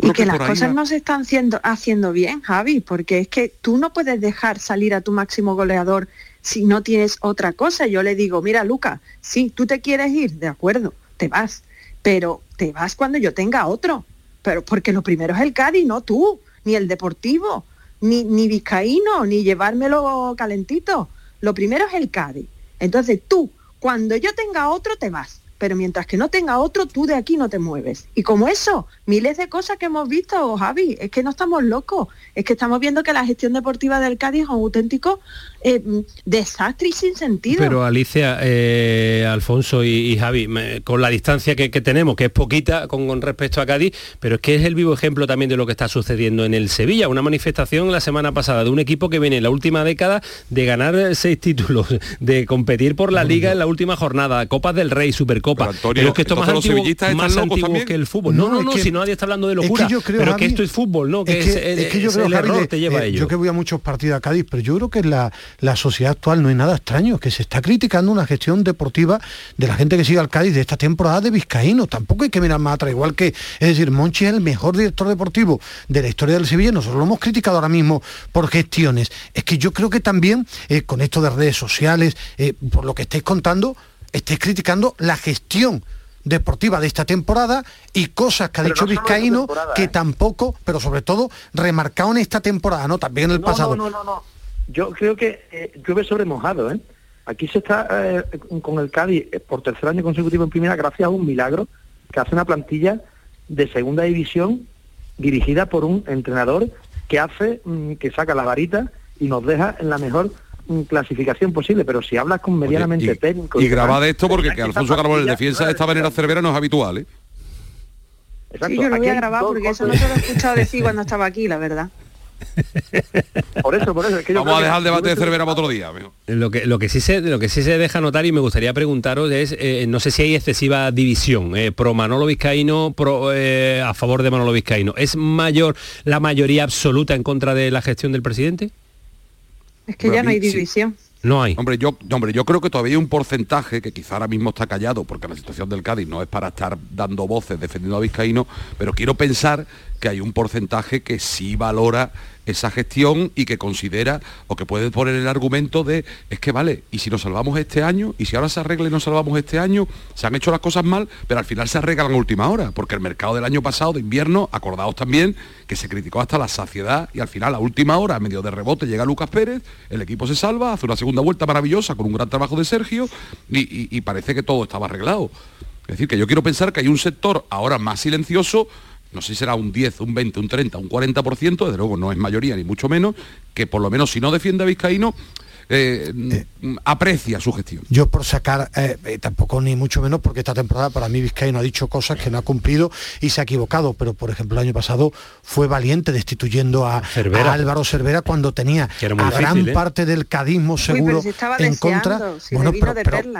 Yo y que, que, las cosas va- no se están haciendo, haciendo bien, Javi, porque es que tú no puedes dejar salir a tu máximo goleador si no tienes otra cosa. Yo le digo, mira, Luca, sí, tú te quieres ir, de acuerdo, te vas, pero te vas cuando yo tenga otro. Pero porque lo primero es el Cádiz, no tú, ni el Deportivo, ni, ni Vizcaíno, ni llevármelo calentito. Lo primero es el Cádiz. Entonces tú, cuando yo tenga otro, te vas. Pero mientras que no tenga otro, tú de aquí no te mueves. Y como eso, miles de cosas que hemos visto, Javi, es que no estamos locos, es que estamos viendo que la gestión deportiva del Cádiz es un auténtico eh, desastre y sin sentido. Pero Alicia, eh, Alfonso y, Javi, con la distancia que, tenemos, que es poquita con, respecto a Cádiz, pero es que es el vivo ejemplo también de lo que está sucediendo en el Sevilla, una manifestación la semana pasada de un equipo que viene en la última década de ganar seis títulos, de competir por la liga en la última jornada, Copas del Rey, Supercopa. Pero, es que esto más antiguo, más antiguo que el fútbol. No, no, no, si nadie está hablando de locura, pero que esto es fútbol, ¿no? Que es, que, yo creo, el error te lleva a ello. Yo que voy a muchos partidos a Cádiz, pero yo creo que la la sociedad actual no hay nada extraño, que se está criticando una gestión deportiva de la gente que sigue al Cádiz de esta temporada de Vizcaíno. Tampoco hay que mirar más atrás, igual que, es decir, Monchi es el mejor director deportivo de la historia del Sevilla, nosotros lo hemos criticado ahora mismo por gestiones. Es que yo creo que también eh, con esto de redes sociales, eh, por lo que estáis contando, estáis criticando la gestión deportiva de esta temporada y cosas que ha dicho Vizcaíno que ¿eh? tampoco, pero sobre todo remarcado en esta temporada, ¿no? También en el pasado. No, no, no, no yo creo que eh, llueve sobre mojado, ¿eh? Aquí se está eh, con el Cádiz por tercer año consecutivo en primera gracias a un milagro que hace una plantilla de segunda división dirigida por un entrenador que hace mm, que saca la varita y nos deja en la mejor clasificación posible, pero si hablas con medianamente y, técnico... Y, grabad esto porque que Alfonso Carbón, el defensa de esta manera Cervera no es habitual, ¿eh? sí, yo lo voy a grabar porque eso no se lo he escuchado decir cuando estaba aquí, la verdad. por eso, por eso. Vamos a dejar el debate de Cervera para otro día. Lo que, lo, que sí se, lo que sí se deja notar y me gustaría preguntaros es, eh, no sé si hay excesiva división, eh, pro Manolo Vizcaíno, pro, eh, a favor de Manolo Vizcaíno. ¿Es mayor la mayoría absoluta en contra de la gestión del presidente? Es que ya no hay división. No hay. Hombre yo, hombre, yo creo que todavía hay un porcentaje que quizá ahora mismo está callado, porque la situación del Cádiz no es para estar dando voces defendiendo a Vizcaíno, pero quiero pensar que hay un porcentaje que sí valora esa gestión y que considera o que puede poner el argumento de es que vale, y si nos salvamos este año, y si ahora se arregla y nos salvamos este año, se han hecho las cosas mal, pero al final se arreglan a última hora, porque el mercado del año pasado de invierno, acordaos también que se criticó hasta la saciedad y al final a última hora, a medio de rebote, llega Lucas Pérez, el equipo se salva, hace una segunda vuelta maravillosa con un gran trabajo de Sergio y parece que todo estaba arreglado. Es decir, que yo quiero pensar que hay un sector ahora más silencioso no sé si será un 10, un 20, un 30, un 40%, desde luego no es mayoría ni mucho menos, que por lo menos si no defiende a Vizcaíno, eh, eh, aprecia su gestión. Yo por sacar, eh, tampoco ni mucho menos, porque esta temporada para mí Vizcaíno ha dicho cosas que no ha cumplido y se ha equivocado, pero por ejemplo el año pasado fue valiente destituyendo a, Álvaro Cervera cuando tenía a gran parte del cadismo seguro en contra. bueno,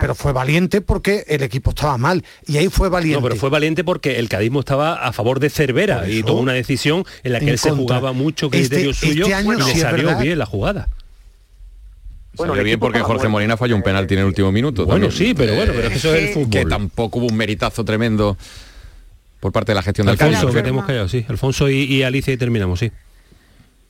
pero, fue valiente porque el equipo estaba mal y ahí fue valiente. No, pero fue valiente porque el cadismo estaba a favor de Cervera y tomó una decisión en la que él se jugaba mucho criterio este, suyo este y le salió bien la jugada. Bueno, bien porque Jorge Molina falló un penalti en el último minuto. Bueno, sí, pero bueno, pero eso es el fútbol. Que tampoco hubo un meritazo tremendo por parte de la gestión del Alfonso, que tenemos callado, sí. Alfonso y, y Alicia y terminamos, sí.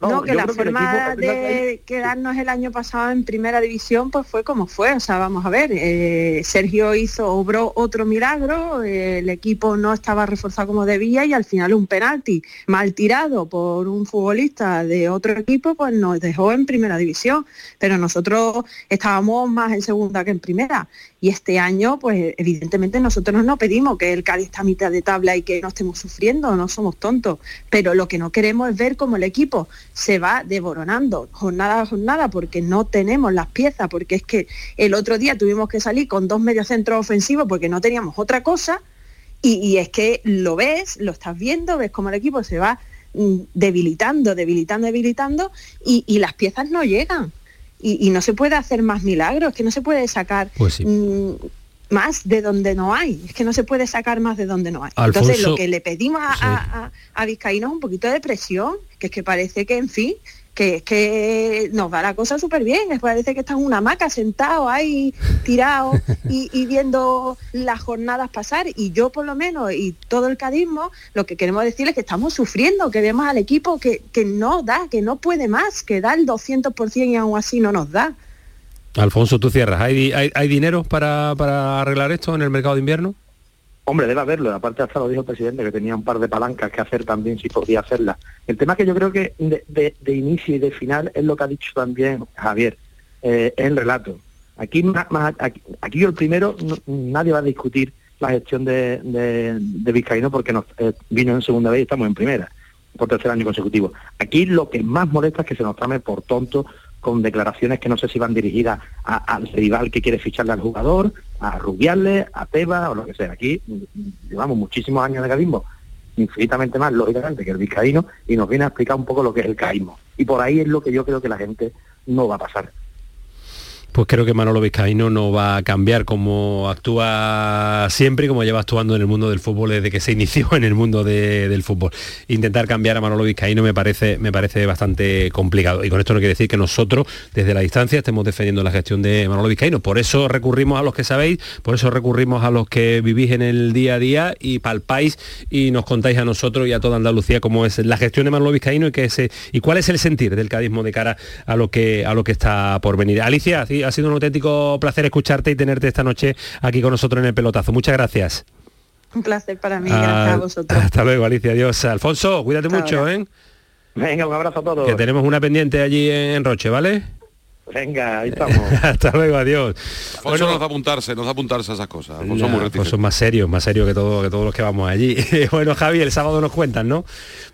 No, que la forma de quedarnos el año pasado en primera división pues fue como fue. O sea, vamos a ver, eh, Sergio hizo, obró otro milagro, el equipo no estaba reforzado como debía y al final un penalti mal tirado por un futbolista de otro equipo pues nos dejó en primera división. Pero nosotros estábamos más en segunda que en primera. Y este año, pues evidentemente nosotros no pedimos que el Cádiz está a mitad de tabla y que no estemos sufriendo, no somos tontos. Pero lo que no queremos es ver cómo el equipo se va devoronando jornada a jornada porque no tenemos las piezas, porque es que el otro día tuvimos que salir con dos mediocentros ofensivos porque no teníamos otra cosa y, es que lo ves, lo estás viendo, ves cómo el equipo se va mm, debilitando, debilitando, debilitando y, las piezas no llegan. Y, no se puede hacer más milagros, que no se puede sacar pues mm, más de donde no hay. Es que no se puede sacar más de donde no hay. Entonces lo que le pedimos a, a, Vizcaíno es un poquito de presión, que es que parece que, en fin, que es que nos va la cosa súper bien, es parece que está en una hamaca sentado ahí, tirado y, viendo las jornadas pasar y yo por lo menos y todo el cadismo lo que queremos decir es que estamos sufriendo, que vemos al equipo que, que no da, que no puede más, que da el 200% y aún así no nos da. Alfonso, tú cierras. ¿Hay, hay, dinero para, arreglar esto en el mercado de invierno? Hombre, debe haberlo. Aparte hasta lo dijo el presidente que tenía un par de palancas que hacer también si podía hacerlas. El tema que yo creo que de, inicio y de final es lo que ha dicho también Javier, eh, es el relato. Aquí, aquí, yo el primero, nadie va a discutir la gestión de Vizcaíno porque nos eh, vino en segunda vez y estamos en primera, por tercer año consecutivo. Aquí lo que más molesta es que se nos trame por tonto con declaraciones que no sé si van dirigidas al rival que quiere ficharle al jugador, a Rubiales, a Teba o lo que sea. Aquí llevamos muchísimos años de cadismo, infinitamente más, lógicamente, que el vizcaíno, y nos viene a explicar un poco lo que es el caísmo. Y por ahí es lo que yo creo que la gente no va a pasar. Pues creo que Manolo Vizcaíno no va a cambiar como actúa siempre y como lleva actuando en el mundo del fútbol desde que se inició en el mundo de- del fútbol. Intentar cambiar a Manolo Vizcaíno me parece, me parece bastante complicado. Y con esto no quiere decir que nosotros, desde la distancia, estemos defendiendo la gestión de Manolo Vizcaíno. Por eso recurrimos a los que sabéis, por eso recurrimos a los que vivís en el día a día y palpáis y nos contáis a nosotros y a toda Andalucía cómo es la gestión de Manolo Vizcaíno y, qué es, eh, y cuál es el sentir del cadismo de cara a lo que, a lo que está por venir. Alicia, sí, ha sido un auténtico placer escucharte y tenerte esta noche aquí con nosotros en el pelotazo. Muchas gracias. Un placer para mí, gracias Ah, a vosotros. Hasta luego, Alicia. Adiós. Alfonso, cuídate Hasta mucho, ahora. ¿eh? Venga, un abrazo a todos. Que tenemos una pendiente allí en Roche, ¿vale? Venga, ahí estamos. Hasta luego, adiós. Alfonso nos da apuntarse, nos da apuntarse a esas cosas. Alfonso es muy son más serios, más serios que, todo, que todos los que vamos allí. bueno, Javi, el sábado nos cuentan, ¿no?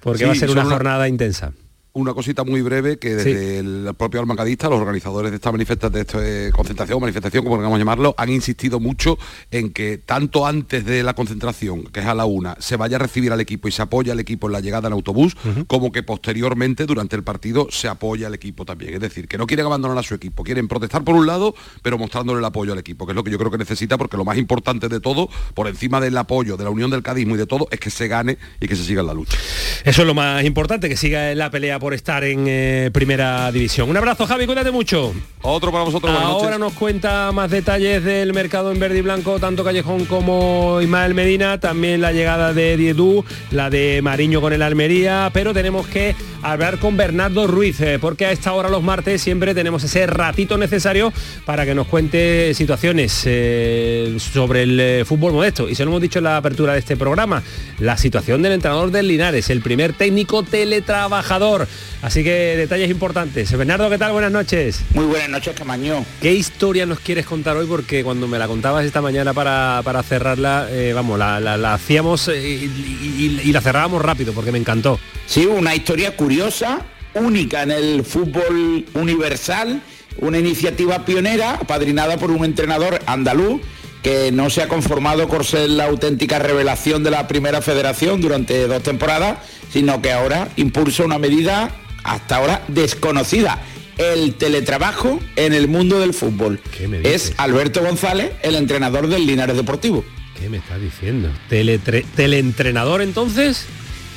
Porque Sí, va a ser una- jornada intensa. Una cosita muy breve que desde el propio almacadista, los organizadores de esta manifesta- de esta eh, concentración, manifestación, como queramos llamarlo, han insistido mucho en que tanto antes de la concentración, que es a la una, se vaya a recibir al equipo y se apoya al equipo en la llegada en autobús, como que posteriormente, durante el partido, se apoya al equipo también. Es decir, que no quieren abandonar a su equipo, quieren protestar por un lado, pero mostrándole el apoyo al equipo, que es lo que yo creo que necesita, porque lo más importante de todo, por encima del apoyo, de la unión del cadismo y de todo, es que se gane y que se siga en la lucha. Eso es lo más importante, que siga en la pelea por estar en eh, primera división. Un abrazo, Javi, cuídate mucho. Otro para vosotros. Ahora nos cuenta más detalles del mercado en verde y blanco, tanto Callejón como Ismael Medina, también la llegada de Diedú, la de Mariño con el Almería, pero tenemos que hablar con Bernardo Ruiz, eh, porque a esta hora los martes siempre tenemos ese ratito necesario para que nos cuente situaciones eh, sobre el fútbol modesto. Y se lo hemos dicho en la apertura de este programa, la situación del entrenador del Linares, el primer técnico teletrabajador. Así que detalles importantes. Bernardo, ¿qué tal? Buenas noches. Muy buenas noches, Camaño. ¿Qué historia nos quieres contar hoy? Porque cuando me la contabas esta mañana para, para cerrarla, eh, vamos, la, la- la hacíamos eh, y, y- y la cerrábamos rápido porque me encantó. Sí, una historia curiosa, única en el fútbol universal, una iniciativa pionera, apadrinada por un entrenador andaluz que no se ha conformado por ser la auténtica revelación de la primera federación durante dos temporadas, sino que ahora impulsa una medida hasta ahora desconocida, el teletrabajo en el mundo del fútbol. Es Alberto González, el entrenador del Linares Deportivo. ¿Qué me estás diciendo? ¿Teletre- ¿Teleentrenador entonces?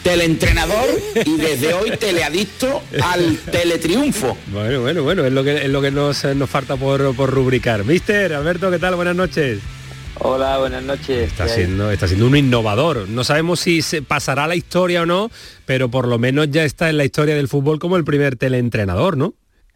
Teleentrenador y desde hoy teleadicto al teletriunfo. Bueno, bueno, bueno, es lo que, es lo que nos, eh, nos falta por, por rubricar. Mister, Alberto, ¿qué tal? Buenas noches. Hola, buenas noches. Está siendo, está siendo un innovador. No sabemos si se pasará a la historia o no, pero por lo menos ya está en la historia del fútbol como el primer teleentrenador, ¿no?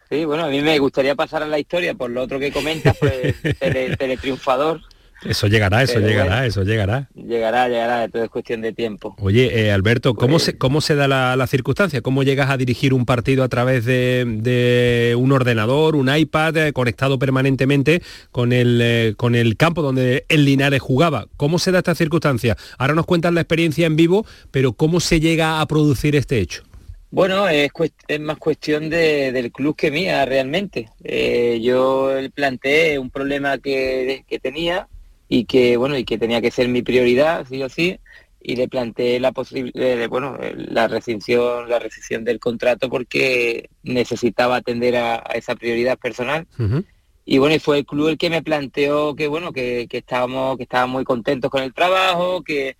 Sí, bueno, a mí me gustaría pasar a la historia por lo otro que comentas, pues tele, teletriunfador. Eso llegará, eso Pero llegará, bueno. eso llegará. Llegará, llegará, todo es cuestión de tiempo. Oye, eh, Alberto, ¿cómo, Pues se, ¿cómo se da la, la circunstancia? ¿Cómo llegas a dirigir un partido a través de, de un ordenador, un iPad, eh, conectado permanentemente con el, eh, con el campo donde el Linares jugaba? ¿Cómo se da esta circunstancia? Ahora nos cuentas la experiencia en vivo, pero ¿cómo se llega a producir este hecho? Bueno, es más cuestión de- del club que mía realmente. Eh, yo planteé un problema que, que tenía y que bueno y que tenía que ser mi prioridad sí o sí y le planteé la posibilidad bueno la rescisión la rescisión del contrato porque necesitaba atender a, a esa prioridad personal. Y bueno y fue el club el que me planteó que bueno que, que estábamos que estaban muy contentos con el trabajo que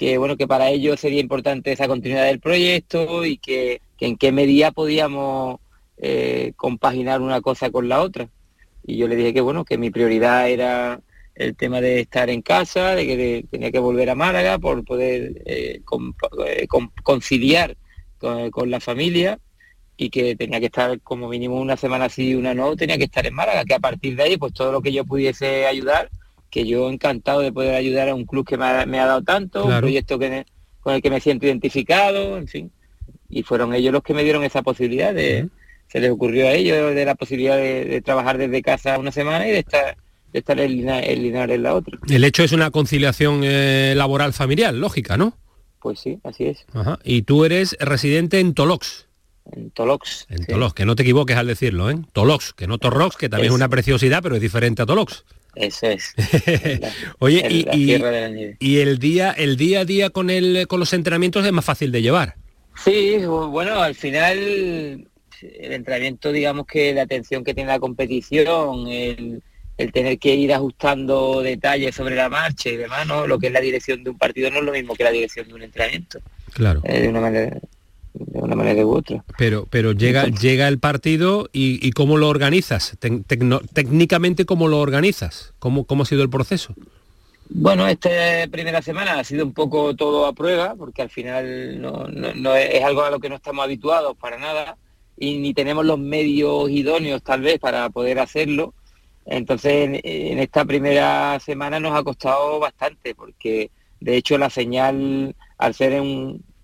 que bueno que para ellos sería importante esa continuidad del proyecto y que, que en qué medida podíamos eh, compaginar una cosa con la otra. Y yo le dije que bueno que mi prioridad era el tema de estar en casa de que de- tenía que volver a Málaga por poder eh, eh, con- conciliar con, con la familia y que tenía que estar como mínimo una semana sí y una no tenía que estar en Málaga que a partir de ahí pues todo lo que yo pudiese ayudar que yo encantado de poder ayudar a un club que me ha, me ha dado tanto, un proyecto que con el que me siento identificado, en fin. Y fueron ellos los que me dieron esa posibilidad de, se les ocurrió a ellos de la posibilidad de, de trabajar desde casa una semana y de estar estar en Linares, en la otra. El hecho es una conciliación eh, laboral familiar, lógica, ¿no? Pues sí, así es. Ajá. Y tú eres residente en Tolox. En Tolox. En Tolox, que no te equivoques al decirlo, ¿eh? Tolox, que no Torrox, que también es, una preciosidad, pero es diferente a Tolox. Eso es. Oye, y, y, el día, el día a día con el, con los entrenamientos es más fácil de llevar. Sí, bueno, al final el entrenamiento, digamos que la atención que tiene la competición, el, tener que ir ajustando detalles sobre la marcha y demás, ¿no? Lo que es la dirección de un partido no es lo mismo que la dirección de un entrenamiento. Claro. Eh, de una manera de una manera u otra. Pero, pero llega, llega el partido y, cómo lo organizas, técnicamente cómo lo organizas, ¿Cómo, cómo ha sido el proceso. Bueno, esta primera semana ha sido un poco todo a prueba, porque al final no, es, algo a lo que no estamos habituados para nada y ni tenemos los medios idóneos tal vez para poder hacerlo. Entonces en, esta primera semana nos ha costado bastante, porque de hecho la señal, al ser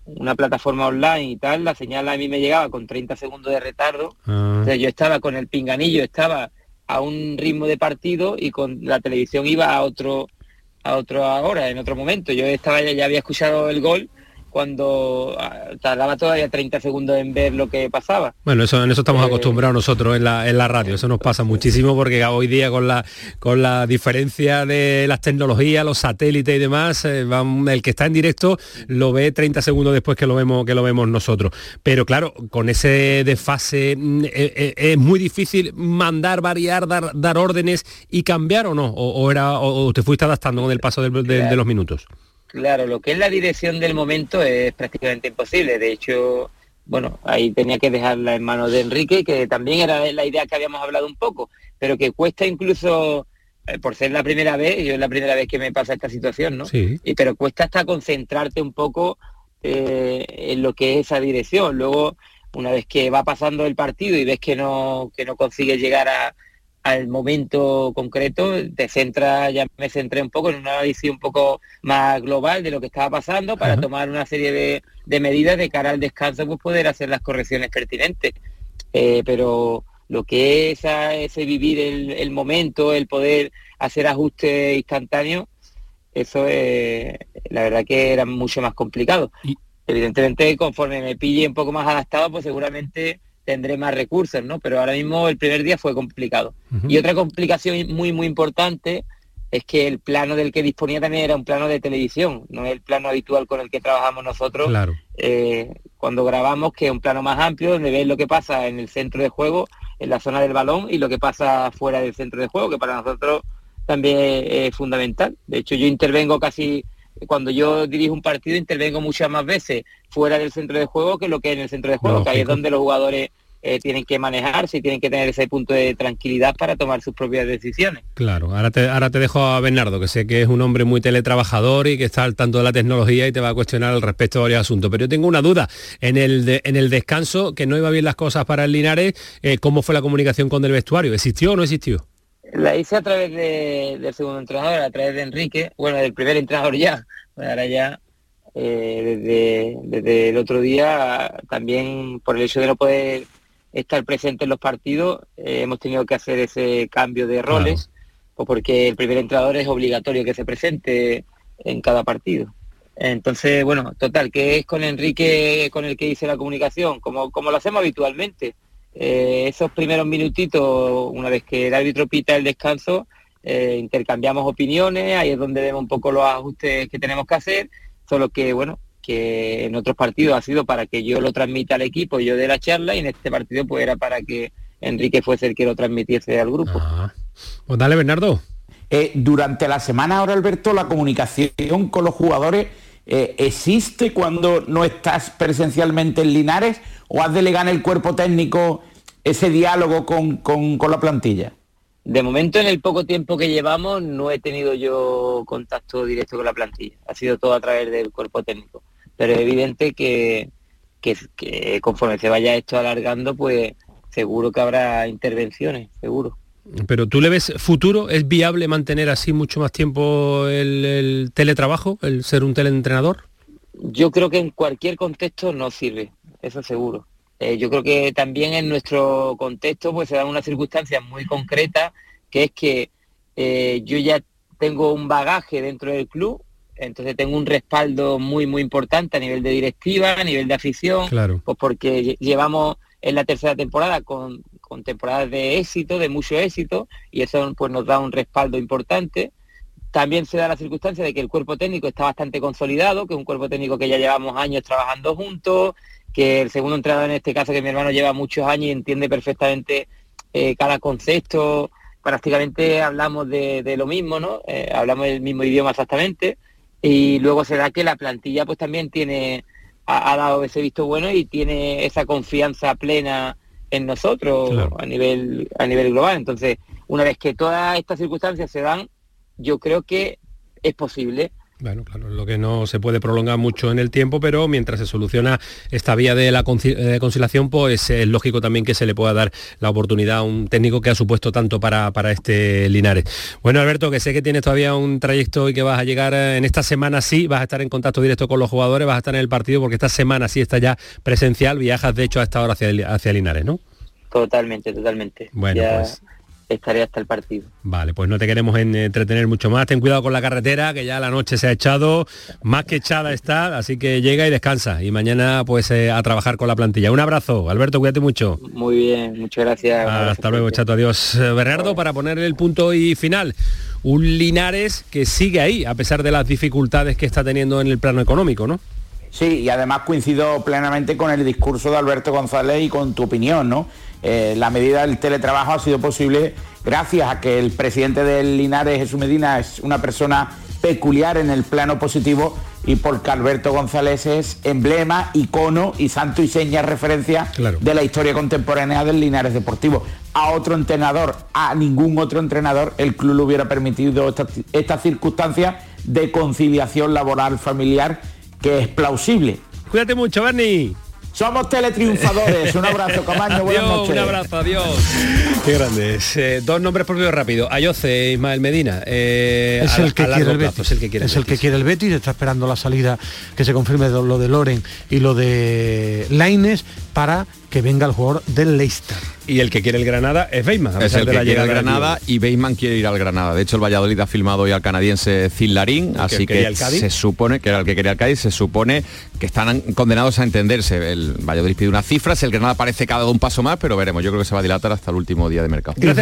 una plataforma online y tal, la señal a mí me llegaba con 30 segundos de retardo. Ah. yo estaba con el pinganillo, estaba a un ritmo de partido y con la televisión iba a otro a otra hora, en otro momento. Yo estaba ya había escuchado el gol cuando ah, tardaba todavía 30 segundos en ver lo que pasaba. Bueno, eso, en eso estamos eh, acostumbrados nosotros en la, en la radio, eso nos pasa muchísimo porque hoy día con la, con la diferencia de las tecnologías, los satélites y demás, eh, el que está en directo lo ve 30 segundos después que lo vemos, que lo vemos nosotros. Pero claro, con ese desfase mm, eh, es muy difícil mandar, variar, dar, dar órdenes y cambiar o no, o, era, o, te fuiste adaptando con el paso de los minutos. Claro, lo que es la dirección del momento es prácticamente imposible. De hecho, bueno, ahí tenía que dejarla en manos de Enrique, que también era la idea que habíamos hablado un poco, pero que cuesta incluso, eh, por ser la primera vez, yo es la primera vez que me pasa esta situación, ¿no? Sí. Y, pero cuesta hasta concentrarte un poco eh, en lo que es esa dirección. Luego, una vez que va pasando el partido y ves que no, que no consigues llegar a, al momento concreto, te centra, ya me centré un poco en una análisis un poco más global de lo que estaba pasando para tomar una serie de, medidas de cara al descanso, pues poder hacer las correcciones pertinentes. Eh, pero lo que es ese vivir el, momento, el poder hacer ajustes instantáneos, eso es, la verdad que era mucho más complicado. Evidentemente, conforme me pille un poco más adaptado, pues seguramente tendré más recursos, ¿no? Pero ahora mismo el primer día fue complicado. Y otra complicación muy, muy importante es que el plano del que disponía también era un plano de televisión, no es el plano habitual con el que trabajamos nosotros. Claro. Eh, cuando grabamos, que es un plano más amplio, donde ves lo que pasa en el centro de juego, en la zona del balón, y lo que pasa fuera del centro de juego, que para nosotros también es, fundamental. De hecho, yo intervengo casi cuando yo dirijo un partido intervengo muchas más veces fuera del centro de juego que lo que en el centro de juego, que ahí es donde los jugadores eh, tienen que manejarse y tienen que tener ese punto de tranquilidad para tomar sus propias decisiones. Claro, ahora te, ahora te dejo a Bernardo, que sé que es un hombre muy teletrabajador y que está al tanto de la tecnología y te va a cuestionar al respecto de varios asuntos. Pero yo tengo una duda, en el, en el descanso, que no iba bien las cosas para el Linares, eh, ¿cómo fue la comunicación con el vestuario? ¿Existió o no existió? La hice a través del segundo entrenador, a través de Enrique, bueno, del primer entrenador ya, ahora ya eh, desde, el otro día, también por el hecho de no poder estar presente en los partidos, eh, hemos tenido que hacer ese cambio de roles, pues porque el primer entrenador es obligatorio que se presente en cada partido. Entonces, bueno, total, que es con Enrique con el que hice la comunicación, como, como lo hacemos habitualmente. Eh, esos primeros minutitos, una vez que el árbitro pita el descanso, eh, intercambiamos opiniones, ahí es donde vemos un poco los ajustes que tenemos que hacer, solo que, bueno, que en otros partidos ha sido para que yo lo transmita al equipo, yo de la charla, y en este partido pues era para que Enrique fuese el que lo transmitiese al grupo. Ah. Pues dale, Bernardo. Eh, durante la semana ahora, Alberto, la comunicación con los jugadores existe cuando no estás presencialmente en Linares o has delegado en el cuerpo técnico ese diálogo con, la plantilla? De momento, en el poco tiempo que llevamos, no he tenido yo contacto directo con la plantilla. Ha sido todo a través del cuerpo técnico. Pero es evidente que, que, conforme se vaya esto alargando, pues seguro que habrá intervenciones, seguro. Pero tú le ves futuro, ¿es viable mantener así mucho más tiempo el, el teletrabajo, el ser un teleentrenador? Yo creo que en cualquier contexto no sirve eso seguro. Eh, yo creo que también en nuestro contexto pues se dan unas circunstancias muy concretas, que es que eh, yo ya tengo un bagaje dentro del club, entonces tengo un respaldo muy, muy importante a nivel de directiva, a nivel de afición, Claro. pues porque lle- llevamos en la tercera temporada con, con temporadas de éxito, de mucho éxito, y eso pues nos da un respaldo importante. También se da la circunstancia de que el cuerpo técnico está bastante consolidado, que es un cuerpo técnico que ya llevamos años trabajando juntos, que el segundo entrenador en este caso, que mi hermano lleva muchos años y entiende perfectamente eh, cada concepto, prácticamente hablamos de, lo mismo, ¿no? Eh, hablamos el mismo idioma exactamente. Y luego se da que la plantilla pues también tiene, ha, ha dado ese visto bueno y tiene esa confianza plena en nosotros Claro. a nivel a nivel global. Entonces, una vez que todas estas circunstancias se dan, yo creo que es posible. Bueno, claro, lo que no se puede prolongar mucho en el tiempo, pero mientras se soluciona esta vía de la eh, conciliación, pues es lógico también que se le pueda dar la oportunidad a un técnico que ha supuesto tanto para, para este Linares. Bueno, Alberto, que sé que tienes todavía un trayecto y que vas a llegar eh, en esta semana sí, vas a estar en contacto directo con los jugadores, vas a estar en el partido porque esta semana sí está ya presencial, viajas de hecho a esta hora hacia, el- hacia Linares, ¿no? Totalmente, totalmente. Bueno, ya pues. Estaré hasta el partido. Vale, pues no te queremos en- entretener mucho más. Ten cuidado con la carretera, que ya la noche se ha echado, más que echada está, así que llega y descansa. Y mañana pues eh, a trabajar con la plantilla. Un abrazo, Alberto, cuídate mucho. Muy bien, muchas gracias. Abrazo Hasta luego, chato, adiós. Eh, Bernardo, para ponerle el punto y final, un Linares que sigue ahí, a pesar de las dificultades que está teniendo en el plano económico, ¿no? Sí, y además coincido plenamente con el discurso de Alberto González y con tu opinión, ¿no? Eh, la medida del teletrabajo ha sido posible gracias a que el presidente del Linares, Jesús Medina, es una persona peculiar en el plano positivo y porque Alberto González es emblema, icono y santo y seña referencia de la historia contemporánea del Linares Deportivo. A otro entrenador, a ningún otro entrenador, el club le hubiera permitido esta, esta circunstancia de conciliación laboral familiar que es plausible. Cuídate mucho, Bernie. Somos teletriunfadores. Un abrazo, Camaño. Buenas Adiós, noches. un abrazo, adiós. Qué grandes. Eh, dos nombres propios rápido. Ayoce, Ismael Medina. Eh, es a- el que a largo quiere el plazo, Betis. es el que quiere el es el que Betis. quiere el Betis, está esperando la salida que se confirme de lo de Loren y lo de Laines para que venga el jugador del Leicester. Y el que quiere el Granada es Beima. a Es el de que la quiere Granada y Beisman quiere ir al Granada. De hecho, el Valladolid ha filmado hoy al canadiense Zillarín, así que se supone, que era el que quería el Cádiz, se supone que están condenados a entenderse. El Valladolid pide unas cifras, el Granada parece que ha dado un paso más, pero veremos. Yo creo que se va a dilatar hasta el último día de mercado. Y re-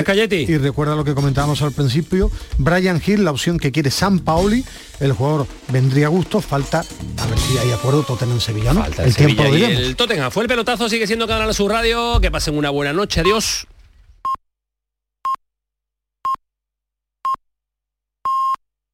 Y recuerda lo que comentábamos al principio, Brian Hill, la opción que quiere San Paoli, el jugador vendría a gusto, falta a ver si hay acuerdo Tottenham Sevilla, ¿no? Falta el tiempo Sevilla y el Tottenham. Fue el pelotazo, sigue siendo Canal Sur Radio. Que pasen una buena noche. Adiós.